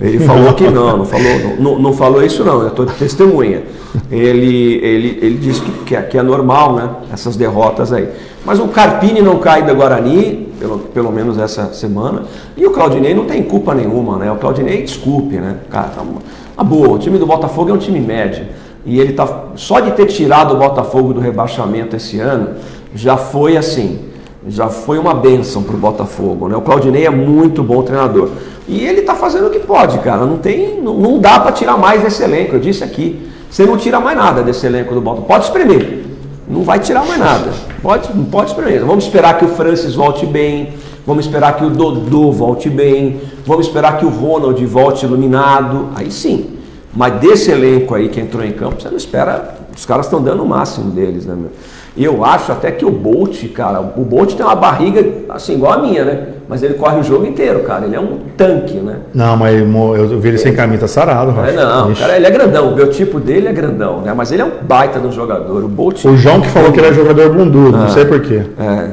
Ele falou que não, não falou, não, não falou isso não, eu estou de testemunha. Ele, ele, ele disse que, que, é, que é normal, né? Essas derrotas aí. Mas o Carpini não cai da Guarani, pelo, pelo menos essa semana, e o Claudinei não tem culpa nenhuma, né? O Claudinei, desculpe, né? Cara, tá uma, uma boa, o time do Botafogo é um time médio. E ele tá. Só de ter tirado o Botafogo do rebaixamento esse ano, já foi assim. Já foi uma benção para o Botafogo. Né? O Claudinei é muito bom treinador. E ele está fazendo o que pode, cara. Não, tem, não, não dá para tirar mais desse elenco. Eu disse aqui. Você não tira mais nada desse elenco do Botafogo. Pode espremer. Não vai tirar mais nada. Pode, pode espremer. Vamos esperar que o Francis volte bem. Vamos esperar que o Dodô volte bem. Vamos esperar que o Ronald volte iluminado. Aí sim. Mas desse elenco aí que entrou em campo, você não espera. Os caras estão dando o máximo deles, né, meu? Eu acho até que o Bolt, cara, o Bolt tem uma barriga assim, igual a minha, né? Mas ele corre o jogo inteiro, cara. Ele é um tanque, né? Não, mas eu vi ele sem camisa, tá sarado, É, não, Ixi. cara, ele é grandão. O biotipo dele é grandão, né? Mas ele é um baita do jogador. O Bolt. O João que falou que ele é jogador bundudo, não Ah. sei porquê. É.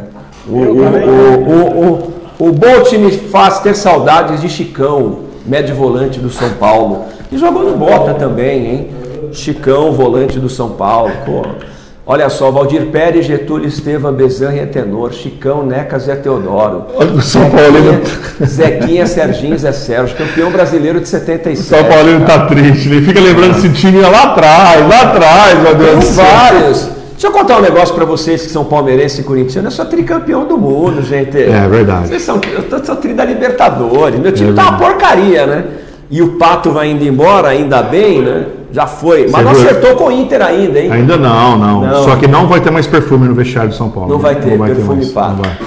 O, o, o, o, o, o Bolt me faz ter saudades de Chicão, médio volante do São Paulo. E jogou no Bota também, hein? Chicão, volante do São Paulo. Pô. Olha só, Valdir Pérez, Getúlio Estevam, Bezanra e Tenor, Chicão, Neca, Zé Teodoro. Olha o São Paulino. Zequinha, Serginho, Zé Sérgio, campeão brasileiro de O 77. São Paulino tá triste, ele fica lembrando esse time lá atrás, lá atrás, meu Deus Tem vários. Deixa eu contar um negócio pra vocês que são palmeirenses e corintianos. Eu sou tricampeão do mundo, gente. É verdade. Vocês são, eu sou tri da Libertadores. Meu time É tá uma porcaria, né? E o Pato vai indo embora, ainda bem, né? Já foi. Mas Você não viu? acertou com o Inter ainda, hein? Ainda não, não, Não. Só que não vai ter mais perfume no vestiário de São Paulo. Não vai ter perfume mais, Pato. não vai.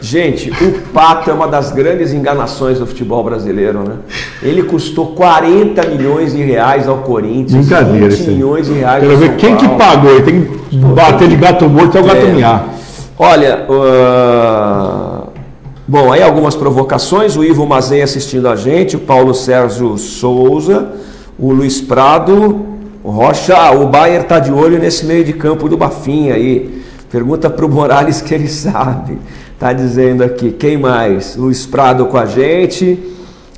Gente, o Pato é uma das grandes enganações do futebol brasileiro, né? Ele custou 40 milhões de reais ao Corinthians. Brincadeira 20 isso aí. milhões de reais Quero ver São quem que Paulo. pagou. Ele tem que bater de gato morto até o gato É. miar. Olha, ah, bom, aí algumas provocações. O Ivo Mazei assistindo a gente, o Paulo Sérgio Souza, o Luiz Prado, o Rocha. O Bayer tá de olho nesse meio de campo do Bafinha aí. Pergunta pro Morales que ele sabe. Tá dizendo aqui, quem mais? Luiz Prado com a gente.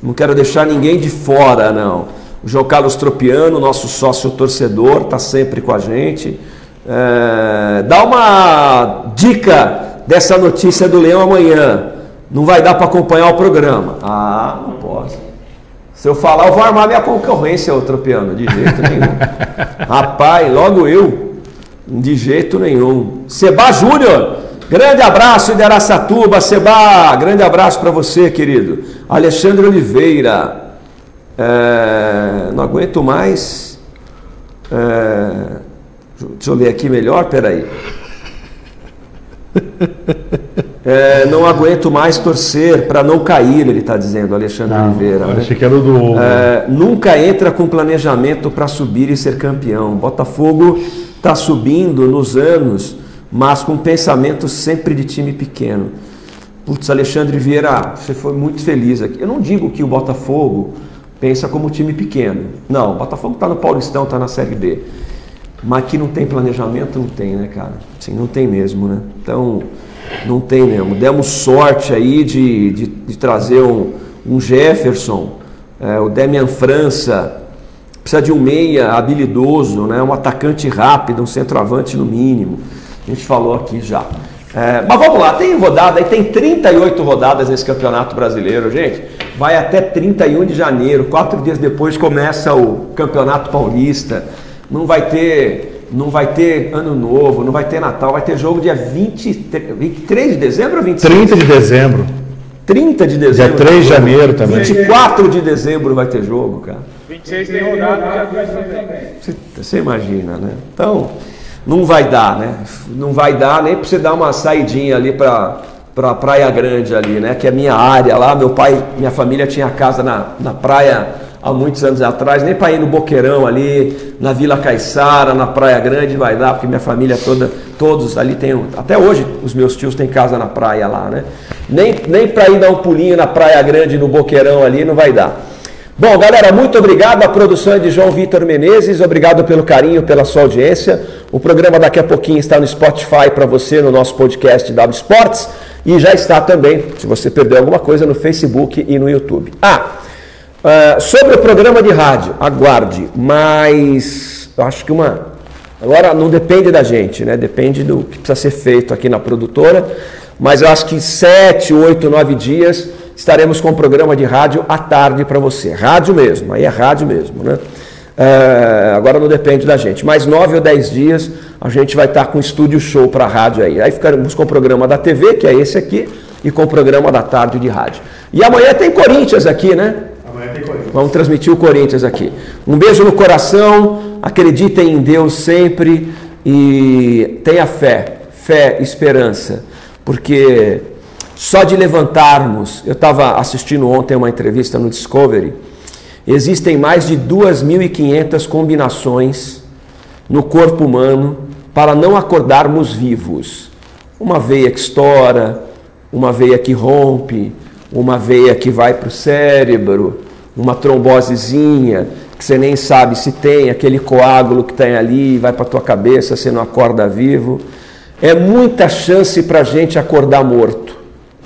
Não quero deixar ninguém de fora, não. O João Carlos Tropiano, nosso sócio torcedor, tá sempre com a gente. É, dá uma dica dessa notícia do Leão amanhã. Não vai dar para acompanhar o programa. Ah, não posso. Se eu falar, eu vou armar minha concorrência, ô Tropiano, de jeito nenhum. Rapaz, logo eu, de jeito nenhum. Seba Júnior, grande abraço de Araçatuba, Seba, grande abraço para você, querido. Alexandre Oliveira, é, não aguento mais. É, deixa eu ler aqui melhor, peraí. É, não aguento mais torcer para não cair, ele está dizendo, Alexandre Oliveira. né? Achei que era o do. É, nunca entra com planejamento para subir e ser campeão. Botafogo está subindo nos anos, mas com pensamento sempre de time pequeno. Putz, Alexandre Vieira, você foi muito feliz aqui. Eu não digo que o Botafogo pensa como time pequeno. Não, o Botafogo está no Paulistão, está na Série B. Mas que não tem planejamento, não tem, né, cara? Sim, não tem mesmo, né? Então, não tem mesmo. Demos sorte aí de, de, de trazer um, um Jefferson, é, o Demian França, precisa de um meia habilidoso, né? um atacante rápido, um centroavante no mínimo. A gente falou aqui já. É, mas vamos lá, tem rodada aí, tem 38 rodadas nesse campeonato brasileiro, gente. vai até 31 de janeiro. Quatro dias depois começa o Campeonato Paulista. Não vai ter, não vai ter Ano Novo, não vai ter Natal, vai ter jogo dia 20, 23 de dezembro ou 26? 30 de dezembro. 30 de dezembro. Dia 3 de janeiro também. 24 de dezembro vai ter jogo, cara. 26 tem rodada, dia 2 também. Você, você imagina, né? Então, não vai dar, né? Não vai dar nem para você dar uma saidinha ali para para Praia Grande ali, né? Que é minha área lá. Meu pai, minha família tinha casa na, na praia há muitos anos atrás, nem para ir no Boqueirão ali, na Vila Caiçara, na Praia Grande vai dar, porque minha família toda, todos ali tem, até hoje os meus tios têm casa na praia lá, né? Nem, nem para ir dar um pulinho na Praia Grande, no Boqueirão ali, não vai dar. Bom, galera, muito obrigado. A produção de João Vitor Menezes. Obrigado pelo carinho, pela sua audiência. O programa daqui a pouquinho está no Spotify para você, no nosso podcast W Sports. E já está também, se você perdeu alguma coisa, no Facebook e no YouTube. Ah, uh, sobre o programa de rádio, aguarde, mas eu acho que uma. Agora não depende da gente, né? Depende do que precisa ser feito aqui na produtora. Mas eu acho que sete, oito, nove dias estaremos com um programa de rádio à tarde para você. Rádio mesmo, aí é rádio mesmo, né? É, agora não depende da gente. Mais nove ou dez dias a gente vai estar com estúdio show para rádio aí. Aí ficaremos com o programa da TV, que é esse aqui, e com o programa da tarde de rádio. E amanhã tem Corinthians aqui, né? Vamos transmitir o Corinthians aqui. Um beijo no coração, acreditem em Deus sempre e tenha fé, fé, esperança, porque só de levantarmos, eu estava assistindo ontem uma entrevista no Discovery, existem mais de 2.500 combinações no corpo humano para não acordarmos vivos. Uma veia que estoura, uma veia que rompe, uma veia que vai para o cérebro, uma trombosezinha que você nem sabe se tem, aquele coágulo que tem ali, vai para tua cabeça, você não acorda vivo. É muita chance para a gente acordar morto.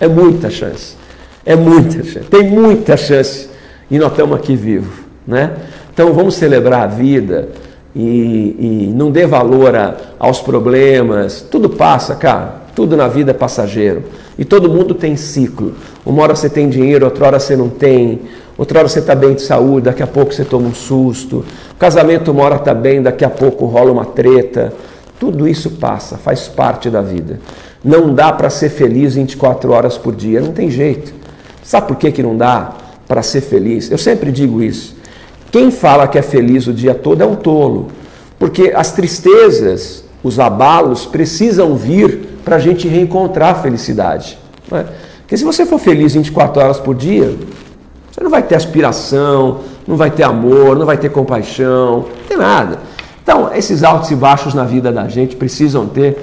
É muita chance. É muita chance. Tem muita chance. E nós estamos aqui vivos. Né? Então vamos celebrar a vida e, e não dê valor a, aos problemas. Tudo passa, cara. Tudo na vida é passageiro. E todo mundo tem ciclo. Uma hora você tem dinheiro, outra hora você não tem. Outra hora você está bem de saúde, daqui a pouco você toma um susto. O casamento uma hora está bem, daqui a pouco rola uma treta. Tudo isso passa, faz parte da vida. Não dá para ser feliz 24 horas por dia, não tem jeito. Sabe por que, que não dá para ser feliz? Eu sempre digo isso. Quem fala que é feliz o dia todo é um tolo, porque as tristezas, os abalos precisam vir para a gente reencontrar a felicidade. É? Porque se você for feliz 24 horas por dia, você não vai ter aspiração, não vai ter amor, não vai ter compaixão, não tem nada. Então, esses altos e baixos na vida da gente precisam ter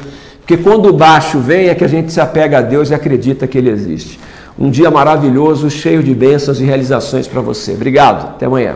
porque quando o baixo vem é que a gente se apega a Deus e acredita que Ele existe. Um dia maravilhoso, cheio de bênçãos e realizações para você. Obrigado. Até amanhã.